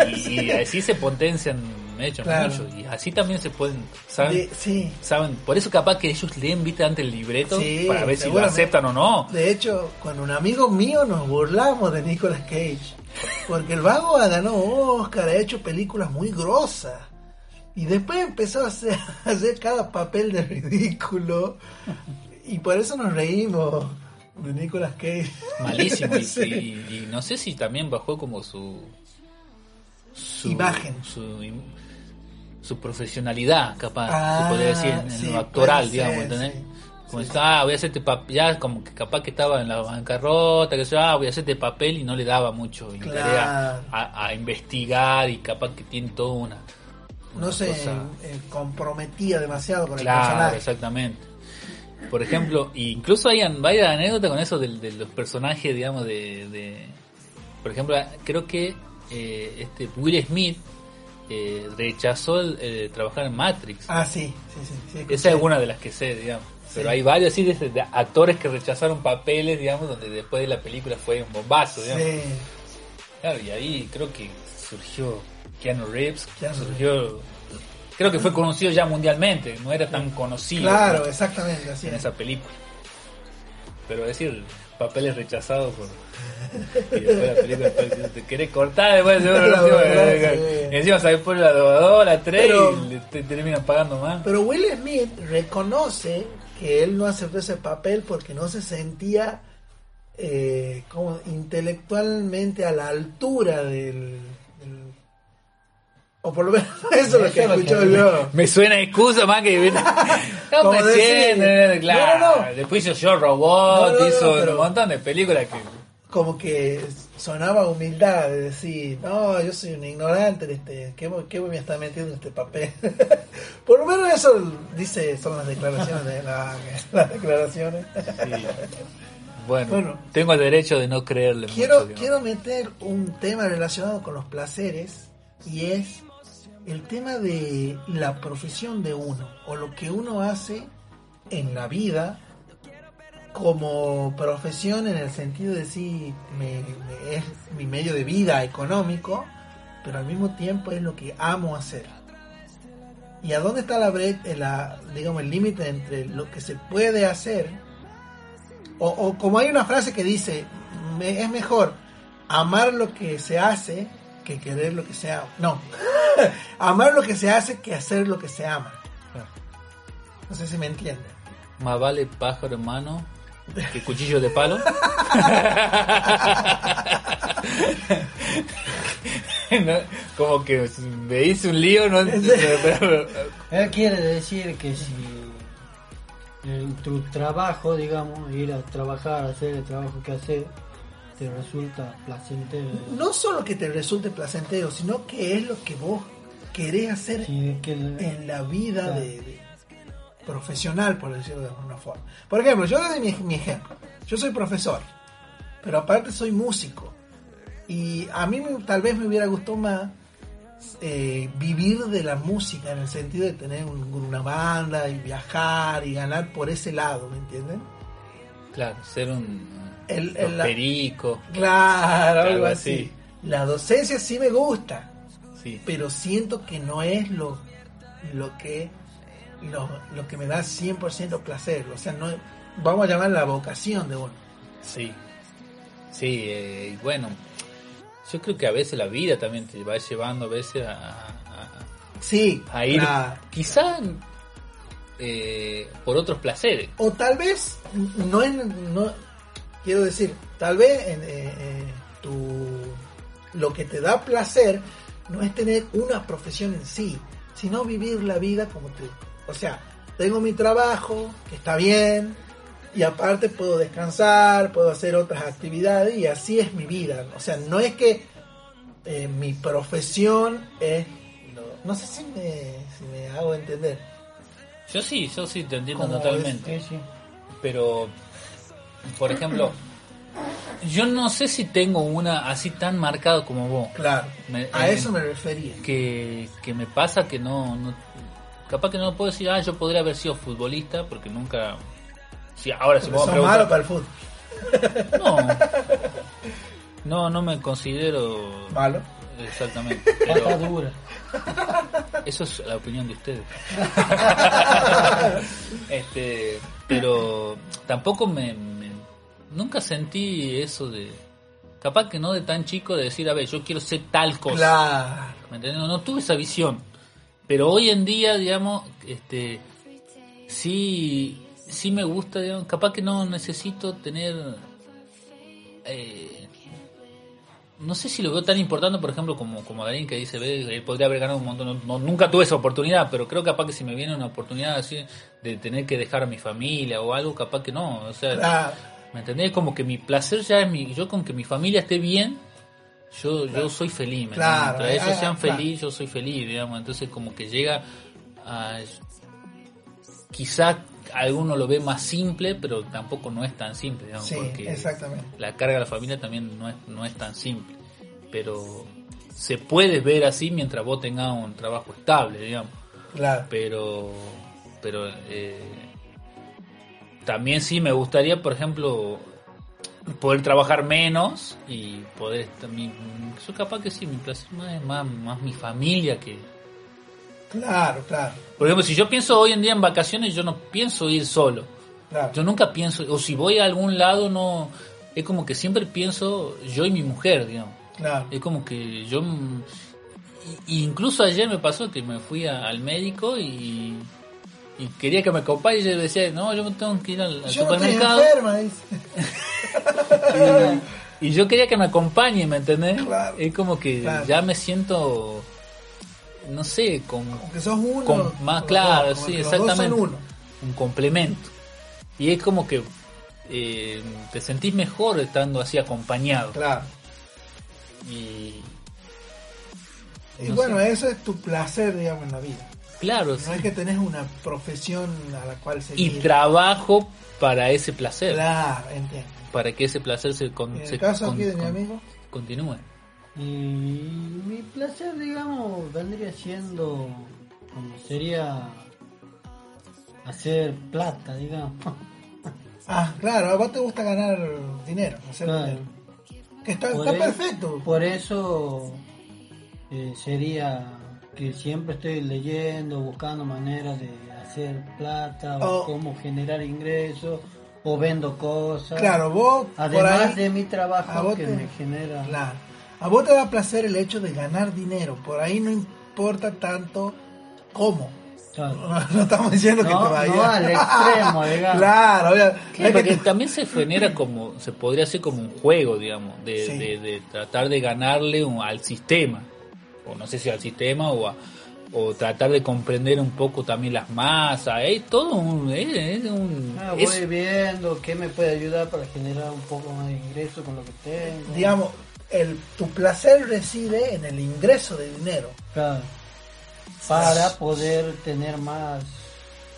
Y, y así se potencian hechos Claro. mucho. Y así también se pueden, ¿saben? De- sí. saben Por eso capaz que ellos leen, viste, antes el libreto, Sí, para ver si lo aceptan o no. De hecho, con un amigo mío nos burlamos de Nicolas Cage. Porque el vago ganó Oscar, ha hecho películas muy grosas. Y después empezó a hacer, (laughs) a hacer cada papel de ridículo. Y por eso nos reímos de Nicolas Cage. Malísimo. Y, (laughs) Sí. y- y no sé si también bajó como su... su Imagen. Su, su profesionalidad, capaz, Ah, se podría decir, en, sí, lo actoral, digamos, ¿entendés? sí. Como Sí, está, ah, voy a hacerte papel, ya como que capaz que estaba en la bancarrota, que sea, ah, voy a hacerte papel y no le daba mucho interés a, Claro. a- investigar y capaz que tiene toda una... No se cosa- eh, comprometía demasiado con el Claro, personaje. exactamente. Por ejemplo, incluso hay varias anécdotas con eso de, de los personajes, digamos, de, de- Por ejemplo, creo que eh, este Will Smith eh, rechazó el, eh, trabajar en Matrix. Ah, sí, sí, sí. sí. Esa es una de las que sé, digamos. Pero Sí. hay varios así de, de actores que rechazaron papeles, digamos, donde después de la película fue un bombazo, digamos. Sí. Claro, y ahí creo que surgió Keanu Reeves, Keanu surgió... Creo que fue conocido ya mundialmente, no era tan conocido. Claro, ¿no? exactamente, así en es. esa película. Pero decir, papeles rechazados por. Y después la película después te querés cortar, después seguro La (laughs) encima, sabes por la 2, la 3 Pero- y le- te terminan pagando más. Pero Will Smith reconoce que él no aceptó ese papel porque no se sentía eh, como intelectualmente a la altura del- o por lo menos (laughs) eso es lo que Eso es lo escucho que- (laughs) yo Me suena excusa más que. (laughs) No Como me claro. no, no, no. Después hizo Yo Robot, hizo pero- un montón de películas que. como que sonaba humildad de decir no yo soy un ignorante de este ¿qué, qué me está metiendo en este papel por lo menos eso dice son las declaraciones de la- las declaraciones sí. Bueno, Bueno. tengo el derecho de no creerle. quiero mucho, quiero meter un tema relacionado con los placeres y es el tema de la profesión de uno o lo que uno hace en la vida como profesión en el sentido de si me, me- es mi medio de vida económico, pero al mismo tiempo es lo que amo hacer. ¿Y a dónde está la brecha, la, digamos, el límite entre lo que se puede hacer? O, o como hay una frase que dice, me- es mejor amar lo que se hace que querer lo que se ama. No, (laughs) amar lo que se hace que hacer lo que se ama. No sé si me entienden. Más vale pájaro en mano que cuchillo de palo. (laughs) No, como que me hice un lío, no (laughs) Él quiere decir que si en tu trabajo, digamos, ir a trabajar, hacer el trabajo que haces, te resulta placentero. No solo que te resulte placentero, sino que es lo que vos querés hacer Sí, que- en la vida Claro. de, de- profesional, por decirlo de alguna forma. Por ejemplo, yo doy mi, mi ejemplo. Yo soy profesor, pero aparte soy músico. Y a mí me- tal vez me hubiera gustado más eh, vivir de la música en el sentido de tener un- una banda y viajar y ganar por ese lado, ¿me entienden? Claro, ser un, El- los el- la- perico, Claro, algo Algo así. así. La docencia sí me gusta, sí. pero siento que no es lo, lo que lo, lo que me da 100% placer. O sea, no vamos a llamar la vocación de uno. Sí, sí, eh, bueno, yo creo que a veces la vida también te va llevando a veces a, a- Sí, a ir, claro. quizá eh, por otros placeres. O tal vez, no es, no, quiero decir, tal vez en, eh, eh, tu, lo que te da placer no es tener una profesión en sí, sino vivir la vida como tú. O sea, tengo mi trabajo, que está bien, y aparte puedo descansar, puedo hacer otras actividades, y así es mi vida. O sea, no es que eh, mi profesión es... No, no sé si me, si me hago entender. Yo sí, yo sí te entiendo totalmente. Sí, sí. Pero, por ejemplo, yo no sé si tengo una así tan marcada como vos. Claro, Me- a eh, eso me refería. que, que me pasa que no, no- capaz que no puedo decir ah yo podría haber sido futbolista porque nunca si ahora si me malo para el fútbol. no (laughs) no no me considero Malo. exactamente (laughs) pero dura. eso es la opinión de ustedes (laughs) este pero tampoco me- nunca sentí eso de capaz que no de tan chico de decir a ver yo quiero ser tal cosa Claro. ¿Me entiendes? No, no tuve esa visión. Pero hoy en día, digamos, este sí, sí me gusta, digamos, capaz que no necesito tener eh, no sé si lo veo tan importante, por ejemplo, como, como Darín que dice, ve, él podría haber ganado un montón, no- nunca tuve esa oportunidad, pero creo capaz que si me viene una oportunidad así de tener que dejar a mi familia o algo, capaz que no, o sea. ¿Me entendés? Como que mi placer ya es mi, yo con que mi familia esté bien, yo, yo soy feliz, ¿me Claro? Mientras ah, ellos sean claro. felices, yo soy feliz, digamos. Entonces como que llega a... Quizá alguno lo ve más simple, pero tampoco no es tan simple, digamos, Sí, porque exactamente. la carga de la familia también no es, no es tan simple. Pero se puede ver así mientras vos tengas un trabajo estable, digamos Claro. pero pero eh, también sí me gustaría por ejemplo poder trabajar menos y poder también yo capaz que sí mi placer más es más, más mi familia que Claro, claro. por ejemplo si yo pienso hoy en día en vacaciones yo no pienso ir solo claro. yo nunca pienso o si voy a algún lado no es como que siempre pienso yo y mi mujer digamos Claro. es como que yo... Incluso ayer me pasó que me fui a- al médico y, y quería que me acompañe y yo decía, no, yo me tengo que ir al, al Yo supermercado. enferma, dice. (laughs) y yo quería que me acompañe, ¿me entendés? Claro. Es como que Claro. ya me siento, no sé, con, Aunque sos uno. con más claro, sí, exactamente. uno. Un complemento. Y es como que eh, te sentís mejor estando así acompañado. Claro. Y Y No bueno, sé. eso es tu placer, digamos, en la vida. Claro, No sí. es que tenés una profesión a la cual y seguir. trabajo para ese placer, Claro, entiendo. para que ese placer se, con, En el se caso con- aquí de mi amigo, continúe. Y mi placer, digamos, vendría siendo, como sería hacer plata, digamos. (laughs) ah, claro, a vos te gusta ganar dinero, hacer Claro. dinero. Que está e- perfecto. Por eso eh, sería que siempre estoy leyendo, buscando maneras de hacer plata, o Oh. cómo generar ingresos, o vendo cosas. Claro, vos Además ahí, de mi trabajo que te- me genera... Claro. A vos te da placer el hecho de ganar dinero. Por ahí no importa tanto cómo. Claro. No, no estamos diciendo que No, te vayas. no al extremo, digamos. (laughs) Claro, porque te- también se genera como, se podría hacer como un juego, digamos, de, Sí. de- de tratar de ganarle un- al sistema, o no sé si al sistema o a, o tratar de comprender un poco también las masas, es todo un... Es, es un Ah, es- voy viendo qué me puede ayudar para generar un poco más de ingreso con lo que tengo. Digamos, el, tu placer reside en el ingreso de dinero. Claro. Para poder tener más.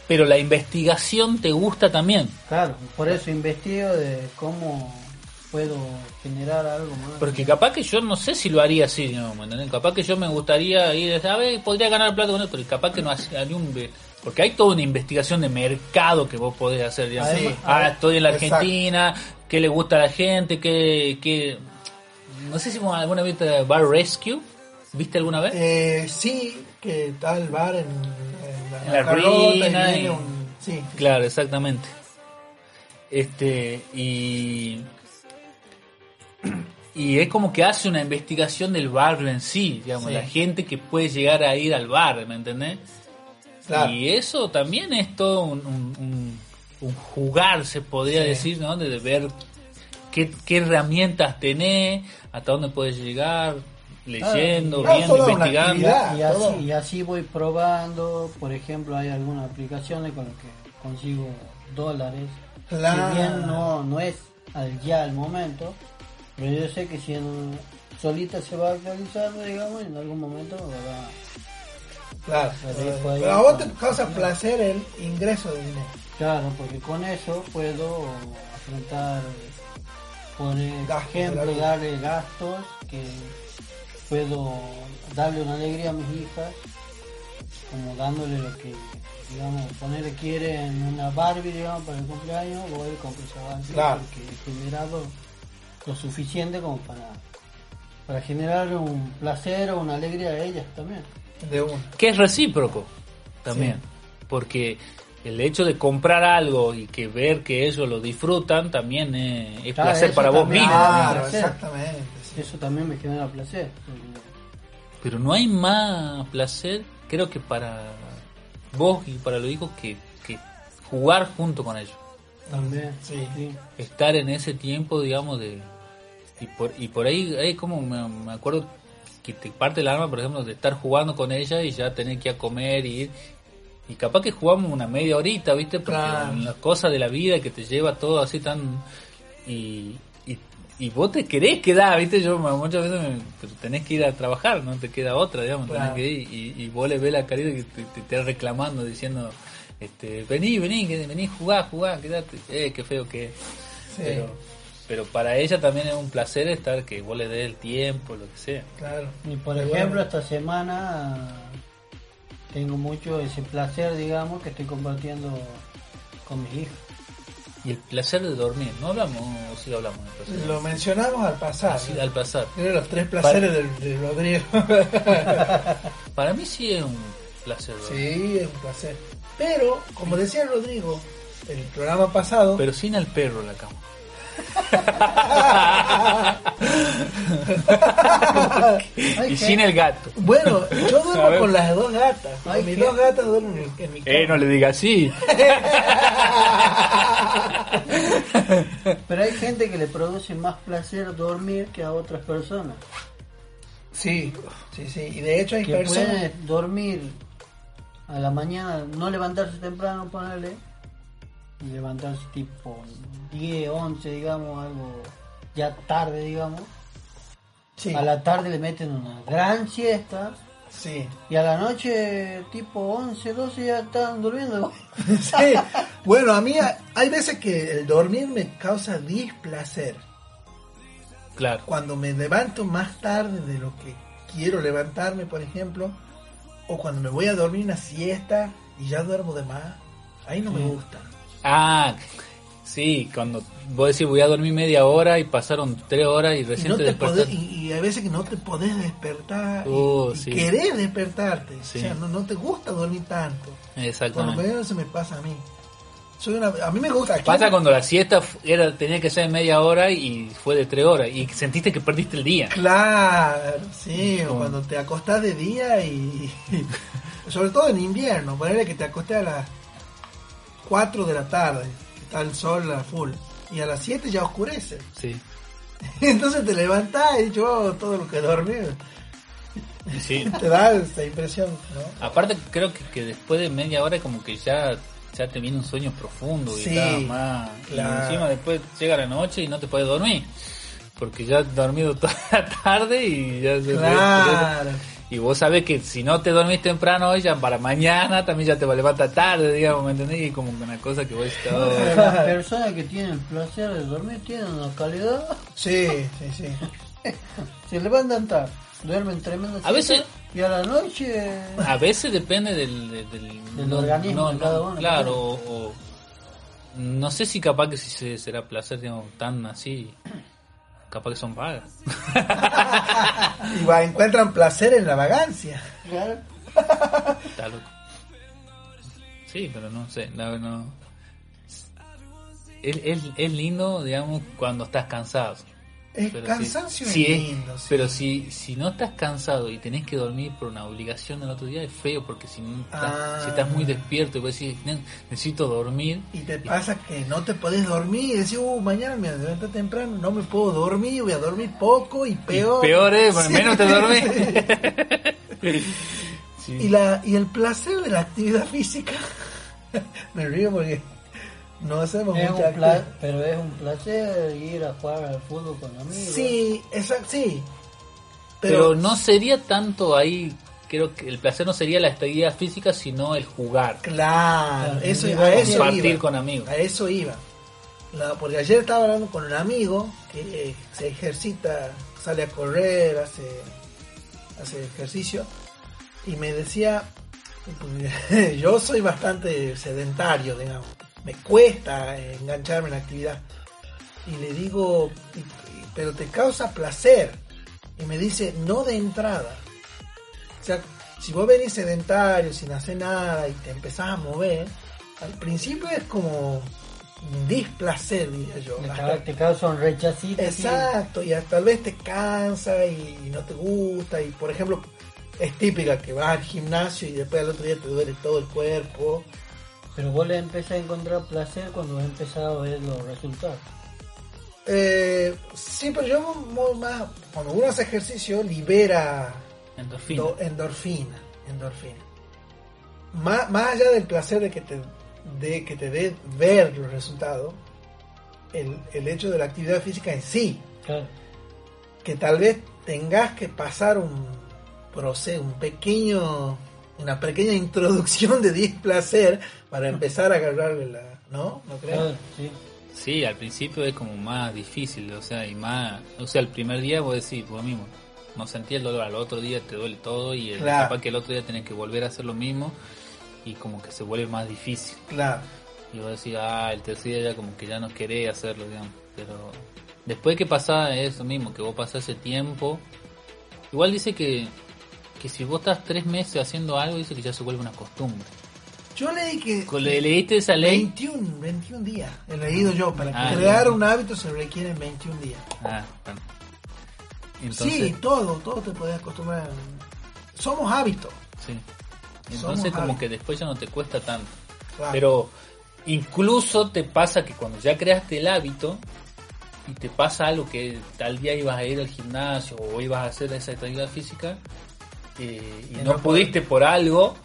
pero la investigación te gusta también. Claro, por eso investigo de cómo puedo generar algo más. Porque capaz que yo no sé si lo haría así, ¿no? Capaz que yo me gustaría ir, a ver, podría ganar plata con esto, pero capaz que no haría ni un... Porque hay toda una investigación de mercado que vos podés hacer, digamos. Sí, ah, estoy en la exacto. Argentina, qué le gusta a la gente, qué... qué... No sé si alguna vez viste Bar Rescue, ¿viste alguna vez? Eh, sí, que está el bar en, en la, En la Carlota y ruina viene y- un- sí, Claro, exactamente. Este, y. Y es como que hace una investigación del barrio en sí, digamos, Sí. la gente que puede llegar a ir al bar, ¿me entendés? claro. Y eso también es todo un, un- un- un jugar, se podría Sí. decir, ¿no? De ver qué, qué herramientas tenés, hasta dónde puedes llegar, leyendo, claro, viendo, investigando. así, y así voy probando. Por ejemplo, hay algunas aplicaciones con las que consigo dólares. Claro. Si bien no, no es al ya al momento, pero yo sé que si en, solita se va actualizando, digamos, en algún momento me va a Claro. Ahí Pero a vos te causa placer el ingreso de dinero. Claro, porque con eso puedo afrontar, por ejemplo, darle gastos que puedo darle una alegría a mis hijas, como dándole lo que, digamos, ponerle quieren una Barbie, digamos, para el cumpleaños, voy y compro esa Barbie Claro. porque generado lo suficiente como para, para generar un placer o una alegría a ellas también. De que es recíproco también, porque el hecho de comprar algo y que ver que ellos lo disfrutan también es, es Claro, placer para vos mismo. Claro, exactamente. sí. Eso también me genera placer. Pero no hay más placer, creo que para vos y para los hijos, que, que jugar junto con ellos. También, Sí. sí. Estar en ese tiempo, digamos, de... Y por, y por ahí, ahí como me, me acuerdo que te parte el alma, por ejemplo, de estar jugando con ella y ya tener que ir a comer y ir. Y capaz que jugamos una media horita, ¿viste? Porque Claro. las cosas de la vida que te lleva todo así tan... Y, y, y vos te querés quedar, ¿viste? Yo muchas veces me, pero tenés que ir a trabajar, no te queda otra, digamos, tenés que ir. Y, y vos le ves la carita que te, te, está reclamando, diciendo, este, vení, vení, vení, jugá, jugá, quedate. Eh, qué feo que es. Sí. Pero, pero para ella también es un placer estar, que vos le des el tiempo, lo que sea. Claro. Y por ejemplo, bueno, esta semana tengo mucho ese placer, digamos, que estoy compartiendo con mis hijos. Y el placer de dormir, ¿no hablamos o sí hablamos del placer? Lo mencionamos al pasar. Así, al pasar. Eran los tres placeres del- de, Rodrigo. (laughs) Para mí sí es un placer dormir. sí, es un placer. Pero, como decía Rodrigo, el programa pasado, Pero sin el perro en la cama. (laughs) Y sin el gato. bueno, yo duermo con las dos gatas. Ay, mis ¿qué? dos gatas duermen en, en mi cama. Eh, no le diga así. (laughs) Pero hay gente que le produce más placer dormir que a otras personas. Sí, sí, sí. Y de hecho hay Que personas... puede dormir a la mañana, no levantarse temprano, ponerle, y levantarse tipo 10, 11, digamos, algo ya tarde, digamos. Sí, A la tarde le meten una gran siesta sí. y a la noche tipo 11, 12 ya están durmiendo. (laughs) Sí. Bueno, a mí hay veces que el dormir me causa displacer. Claro. Cuando me levanto más tarde de lo que quiero levantarme, por ejemplo, o cuando me voy a dormir una siesta y ya duermo de más, ahí no me Sí. gusta. Ah, sí, cuando vos decís voy a dormir media hora y pasaron tres horas y Y, recién no te te podés- y, y hay veces que no te podés despertar y- Uh, y, sí. querés despertarte. Sí. O sea, no, no te gusta dormir tanto. Por lo Exactamente. menos se me pasa a mí. Soy una, a mí me gusta. aquí- Pasa cuando la siesta era tenía que ser media hora y fue de tres horas y sentiste que perdiste el día. Claro, sí, cuando te acostás de día y, (laughs) sobre todo en invierno, ponerle que te acostés a las 4 de la tarde, que está el sol a full, y a las 7 ya oscurece. Sí. (laughs) Entonces te levantás y yo todo lo que dormí. Sí. (laughs) Te da esa impresión, ¿no? Aparte creo que, que después de media hora como que ya ya te viene un sueño profundo y Sí, más y encima después llega la noche y no te puedes dormir porque ya has dormido (laughs) toda la tarde y ya se- Claro. y vos sabés que si no te dormís temprano hoy ya para mañana también ya te va a levantar tarde digamos ¿me entendés? y como que una cosa que vos estás Pero Las personas que tienen el placer de dormir tienen una calidad. Sí, sí, sí. (laughs) Se levantan tarde, duermen tremendo. A veces- Y a la noche. a veces depende del del, del- Del organismo de cada uno, claro o, o- no sé si capaz que si se, será placer digamos tan así capaz que son vagas (laughs) Y va, encuentran placer en la vagancia. Claro. Está loco. Sí, pero no sé, no, no. Es, es, es lindo, digamos, cuando estás cansado. Es Pero cansancio si, es lindo. Pero si, si no estás cansado y tenés que dormir por una obligación el otro día, es feo, porque si, no estás, Ah. si estás muy despierto y vos decís, "Ne- necesito dormir, Y te pasa que no te podés dormir y decís, uh, mañana me levanto temprano, no me puedo dormir, voy a dormir poco y peor. y peor es, Sí. menos te dormís. (laughs) Sí. Y, la, y el placer de la actividad física, (laughs) me río porque no hacemos Es mucha un pla- actividad. pero es un placer ir a jugar al fútbol con amigos. Sí, exacto, sí. Pero, Pero, no sería tanto ahí, creo que el placer no sería la actividad física, sino el jugar, claro, eso, a eso compartir iba. con amigos. A eso iba. La- porque ayer estaba hablando con un amigo que eh, se ejercita, sale a correr, hace, hace ejercicio, y me decía, (laughs) yo soy bastante sedentario, digamos, me cuesta eh, engancharme en la actividad. Y le digo, "Y- y- pero te causa placer. Y me dice, no de entrada. O sea, si vos venís sedentario, sin hacer nada, y te empezás a mover, al principio es como un displacer, diría yo. Hasta- Te causa un rechacito. Exacto, y hasta tal vez te cansa y no te gusta. Y por ejemplo, es típica que vas al gimnasio y después al otro día te duele todo el cuerpo. Pero vos le empezás a encontrar placer cuando has empezado a ver los resultados. Eh, sí, pero yo más, cuando uno hace ejercicio libera Endorfina. do- endorfina, endorfina. Más, más allá del placer de que te de que te dé ver los resultados, el, el hecho de la actividad física en sí, Claro. que tal vez tengas que pasar un proceso, un pequeño, una pequeña introducción de displacer para empezar a agarrarle la, ¿no? ¿No crees? Sí. Sí, al principio es como más difícil, o sea, y más, o sea, el primer día vos decís, vos mismo, no sentí el dolor, al otro día te duele todo y el, Claro. capaz que el otro día tenés que volver a hacer lo mismo y como que se vuelve más difícil. Claro. Y vos decís, ah, el tercer día ya como que ya no querés hacerlo, digamos, pero después que pasa eso mismo, que vos pasás ese tiempo, igual dice que, que si vos estás tres meses haciendo algo, dice que ya se vuelve una costumbre. Yo leí que ¿Le, ¿Leíste esa ley? 21, 21 días he leído yo. Para Ah, crear un hábito se requieren 21 días. Ah, bueno. Entonces, sí, todo, todo te puedes acostumbrar. Somos hábitos. Sí. Somos Entonces como hábitos. que después ya no te cuesta tanto. claro. Pero incluso te pasa que cuando ya creaste el hábito y te pasa algo que tal día ibas a ir al gimnasio o ibas a hacer esa actividad física eh, y no no pudiste por algo,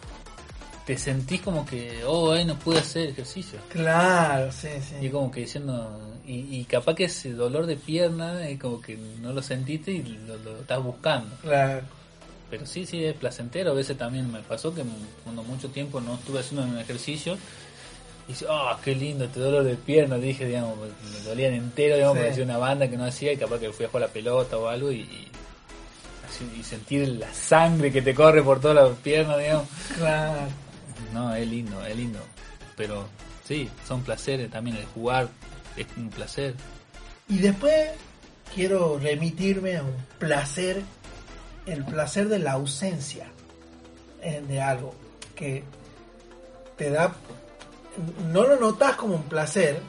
te sentís como que, oh, ay, no pude hacer ejercicio. Claro, sí, sí. Y como que diciendo, y, y capaz que ese dolor de pierna es como que no lo sentiste y lo, lo estás buscando. Claro. Pero sí, sí, es placentero. A veces también me pasó que cuando mucho tiempo no estuve haciendo un ejercicio, y dice, oh, qué lindo este dolor de pierna. Dije, digamos, me dolían entero, digamos, Sí. una banda que no hacía y capaz que fui a jugar la pelota o algo y, y sentir la sangre que te corre por todas las piernas, digamos. No, es lindo, es lindo. Pero sí, son placeres también. El jugar es un placer. Y después quiero remitirme a un placer, el placer de la ausencia eh, de algo que te da, no lo notas como un placer,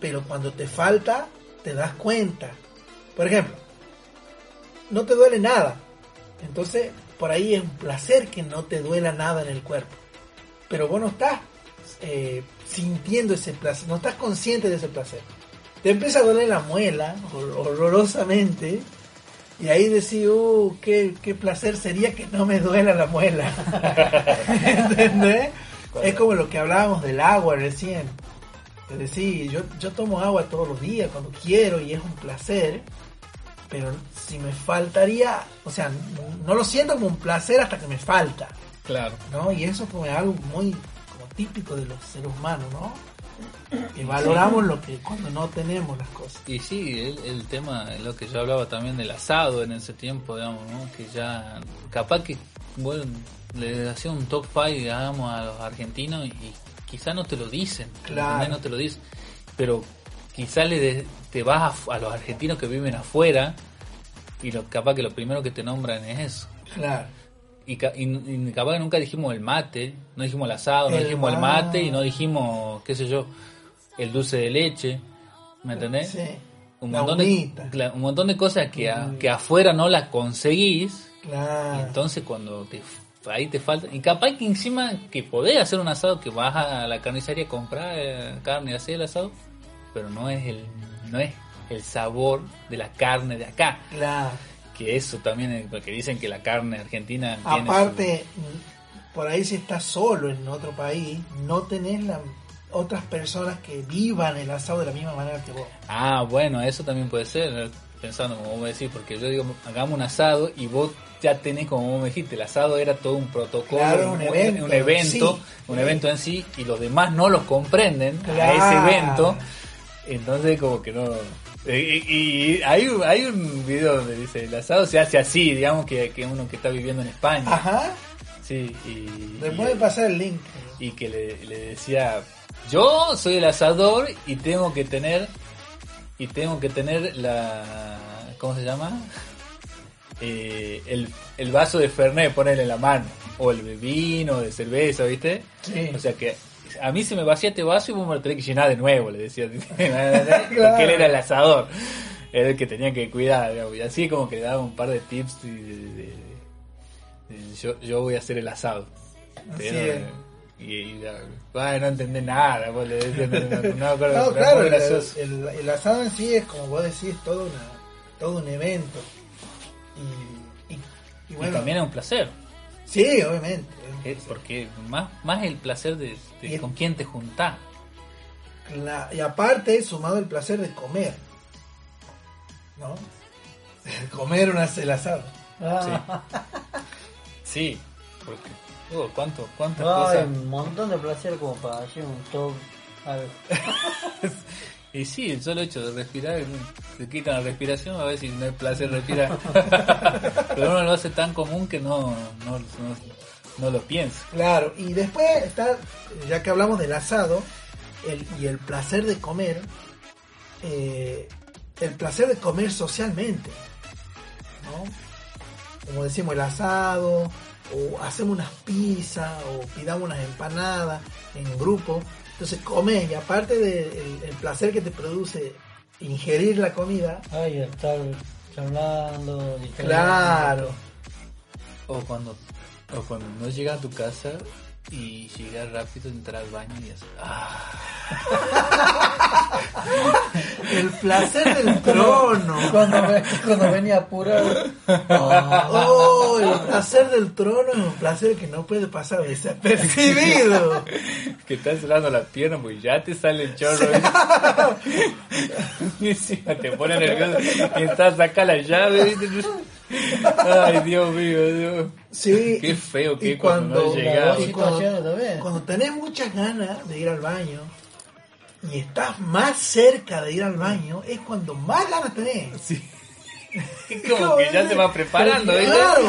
pero cuando te falta te das cuenta. Por ejemplo, no te duele nada, entonces por ahí es un placer que no te duela nada en el cuerpo, pero vos no estás eh, sintiendo ese placer, no estás consciente de ese placer te empieza a doler la muela hor- horrorosamente Y ahí decís, uh, qué, qué placer sería que no me duela la muela. (laughs) ¿Entendés? Es como lo que hablábamos del agua recién. Es decir, yo, yo tomo agua todos los días cuando quiero y es un placer, pero si me faltaría, o sea, no lo siento como un placer hasta que me falta, Claro. ¿no? Y eso es como algo muy como típico de los seres humanos, ¿no? Que valoramos lo que cuando no tenemos las cosas. Y sí, el, el tema, lo que yo hablaba también del asado en ese tiempo, digamos, ¿no? Que ya, capaz que, bueno, le hacía un top 5, digamos, a los argentinos y quizá no te lo dicen, Claro. no te lo dicen, pero quizá le de- te vas a, a los argentinos que viven afuera y lo, capaz que lo primero que te nombran es eso. Claro. Y, ca- y- y capaz que nunca dijimos el mate, no dijimos el asado, no dijimos el ma- mate y no dijimos, qué sé yo, el dulce de leche, ¿me entendés? Sí. un montón, de, un montón de cosas que, a- que afuera no las conseguís y Claro. entonces cuando te ahí te falta y capaz que encima que podés hacer un asado que vas a la carnicería a comprar eh, carne y hacer el asado pero no es el no es el sabor de la carne de acá Claro. que eso también es porque dicen que la carne argentina tiene Aparte, por ahí si estás solo en otro país, no tenés la, otras personas que vivan el asado de la misma manera que vos. ah bueno eso también puede ser eh, pensando como vos me decís porque yo digo hagamos un asado y vos ya tenés como vos me dijiste el asado era todo un protocolo Claro, un evento, un evento, sí. un evento en sí y los demás no los comprenden a ese evento entonces como que no y, y- y hay, un- hay un video donde dice el asado se hace así digamos que, que uno que está viviendo en España Ajá. sí y, Le y- puede pasar el link. y que le, le decía yo soy el asador y tengo que tener y tengo que tener la ¿cómo se llama? Eh, el, el vaso de Fernet ponerle en la mano o el de vino de cerveza ¿viste? Sí. o sea que a mí se me vacía este vaso y vos me lo tenés que llenar de nuevo le decía (laughs) porque él era el asador era el que tenía que cuidar digamos, y así como que le daba un par de tips y de- de- de- de- yo, yo voy a hacer el asado Así pero, es. y, ay, no entendés nada, vos le decías, no, no, acuerdo, No, claro, el, gracioso. el- el asado en sí es, como vos decís, todo, una, todo un evento. Y, y- y y bueno, también es un placer, sí, obviamente. porque más, más el placer de, de Y- con quién te juntás. La- y aparte, sumado el placer de comer. ¿No? (laughs) comer una, el asado. Ah, (laughs) Sí, porque, oh, ¿cuánto, ¿cuántas cosas? un montón de placer como para hacer un top. algo. (laughs) Y sí, el solo hecho de respirar, te quitan la respiración, a ver si no hay placer respirar. Pero uno lo hace tan común que no, no, no, no lo piensa. Claro, y después está, ya que hablamos del asado el, y el placer de comer, eh, el placer de comer socialmente, ¿no? Como decimos, el asado, o hacemos unas pizzas, o pidamos unas empanadas en grupo, entonces comes y aparte del el placer que te produce ingerir la comida, Ay, estar charlando. claro, O cuando, o cuando no llegas a tu casa y llegas rápido, entrar al baño y haces, ah, el placer del trono. Cuando, ve- cuando venía apurado. Oh, el placer del trono es un placer que no puede pasar desapercibido. que estás cerrando las piernas porque ya te sale el chorro. (laughs) y encima te pone nervioso y estás a sacar la llave. ¿viste? Ay, Dios mío, Dios. Sí. Qué feo que cuando no cuando, llegamos. y cuando, cuando tenés muchas ganas de ir al baño y estás más cerca de ir al baño, es cuando más ganas tenés. Sí. (laughs) Como que ya se va preparando, ¿viste? Claro,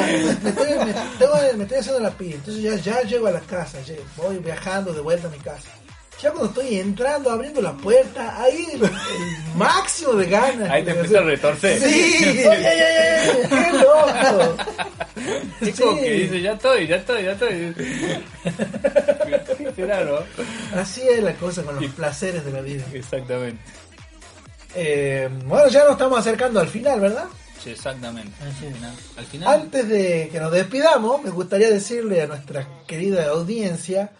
me estoy, me, tengo- me estoy haciendo la pila, entonces ya, ya llego a la casa, voy viajando de vuelta a mi casa. Ya cuando estoy entrando, abriendo la puerta, ahí el, máximo de ganas. Ahí te empieza a retorcer. Sí, ay, ay, ay, ay, qué loco. Es como Sí. que dice, ya estoy, ya estoy, ya estoy. (laughs) ¿no? Así es la cosa con los placeres de la vida. Exactamente. Eh, bueno, ya nos estamos acercando al final, ¿verdad? Sí, exactamente. Al final, al final Antes de que nos despidamos, me gustaría decirle a nuestra querida audiencia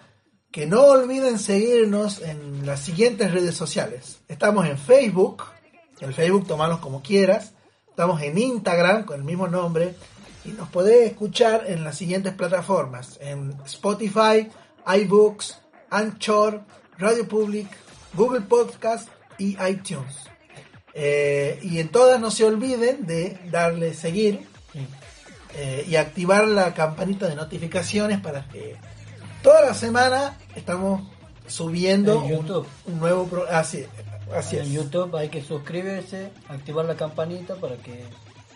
que no olviden seguirnos en las siguientes redes sociales. Estamos en Facebook, el Facebook tomalos como quieras, Estamos en Instagram con el mismo nombre y nos podés escuchar en las siguientes plataformas, en Spotify, iBooks, Anchor, Radio Public, Google Podcast y iTunes. Eh, y en todas no se olviden de darle seguir eh, y activar la campanita de notificaciones para que toda la semana estamos subiendo En un, YouTube. un nuevo programa. Así, así en es. YouTube hay que suscribirse, activar la campanita para que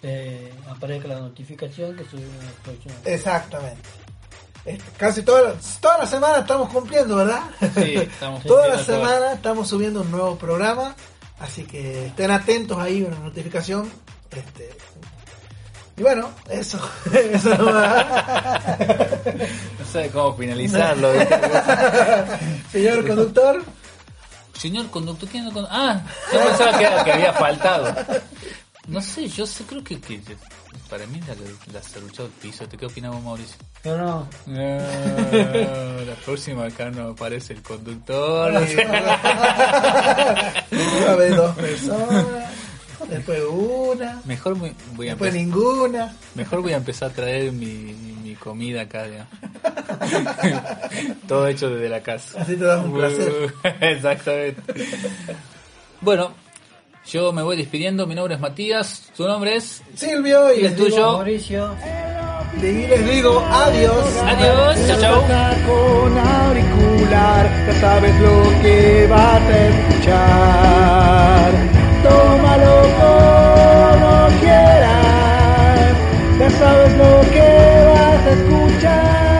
te aparezca la notificación que subimos el próximo. Exactamente. Este, Casi toda, toda la semana estamos cumpliendo, ¿verdad? Sí, (laughs) estamos toda la todo. semana estamos subiendo un nuevo programa, así que estén atentos ahí a la notificación. Este, y bueno, eso. (laughs) No sabe cómo finalizarlo. ¿viste? Señor conductor, Señor conductor, ¿quién no con- Ah, yo pensaba que, que había faltado. No sé, yo sé, creo que, que para mí la, la cerruchó el piso. ¿Te qué opinamos, Mauricio? Yo no, No, la próxima acá no aparece el conductor. una (laughs) vez dos personas, después una, Mejor voy, voy a después empezar, ninguna. mejor voy a empezar a traer mi, mi comida acá. ya. (laughs) Todo hecho desde la casa. Así te das un placer. (laughs) Exactamente. Bueno, yo me voy despidiendo. Mi nombre es Matías. ¿Tu nombre es? Silvio y ¿Y el tuyo? Mauricio. y les digo adiós. Adiós, chao, chao. Con auricular, ya sabes lo que vas a escuchar tómalo como quieras, ya sabes lo que vas a escuchar.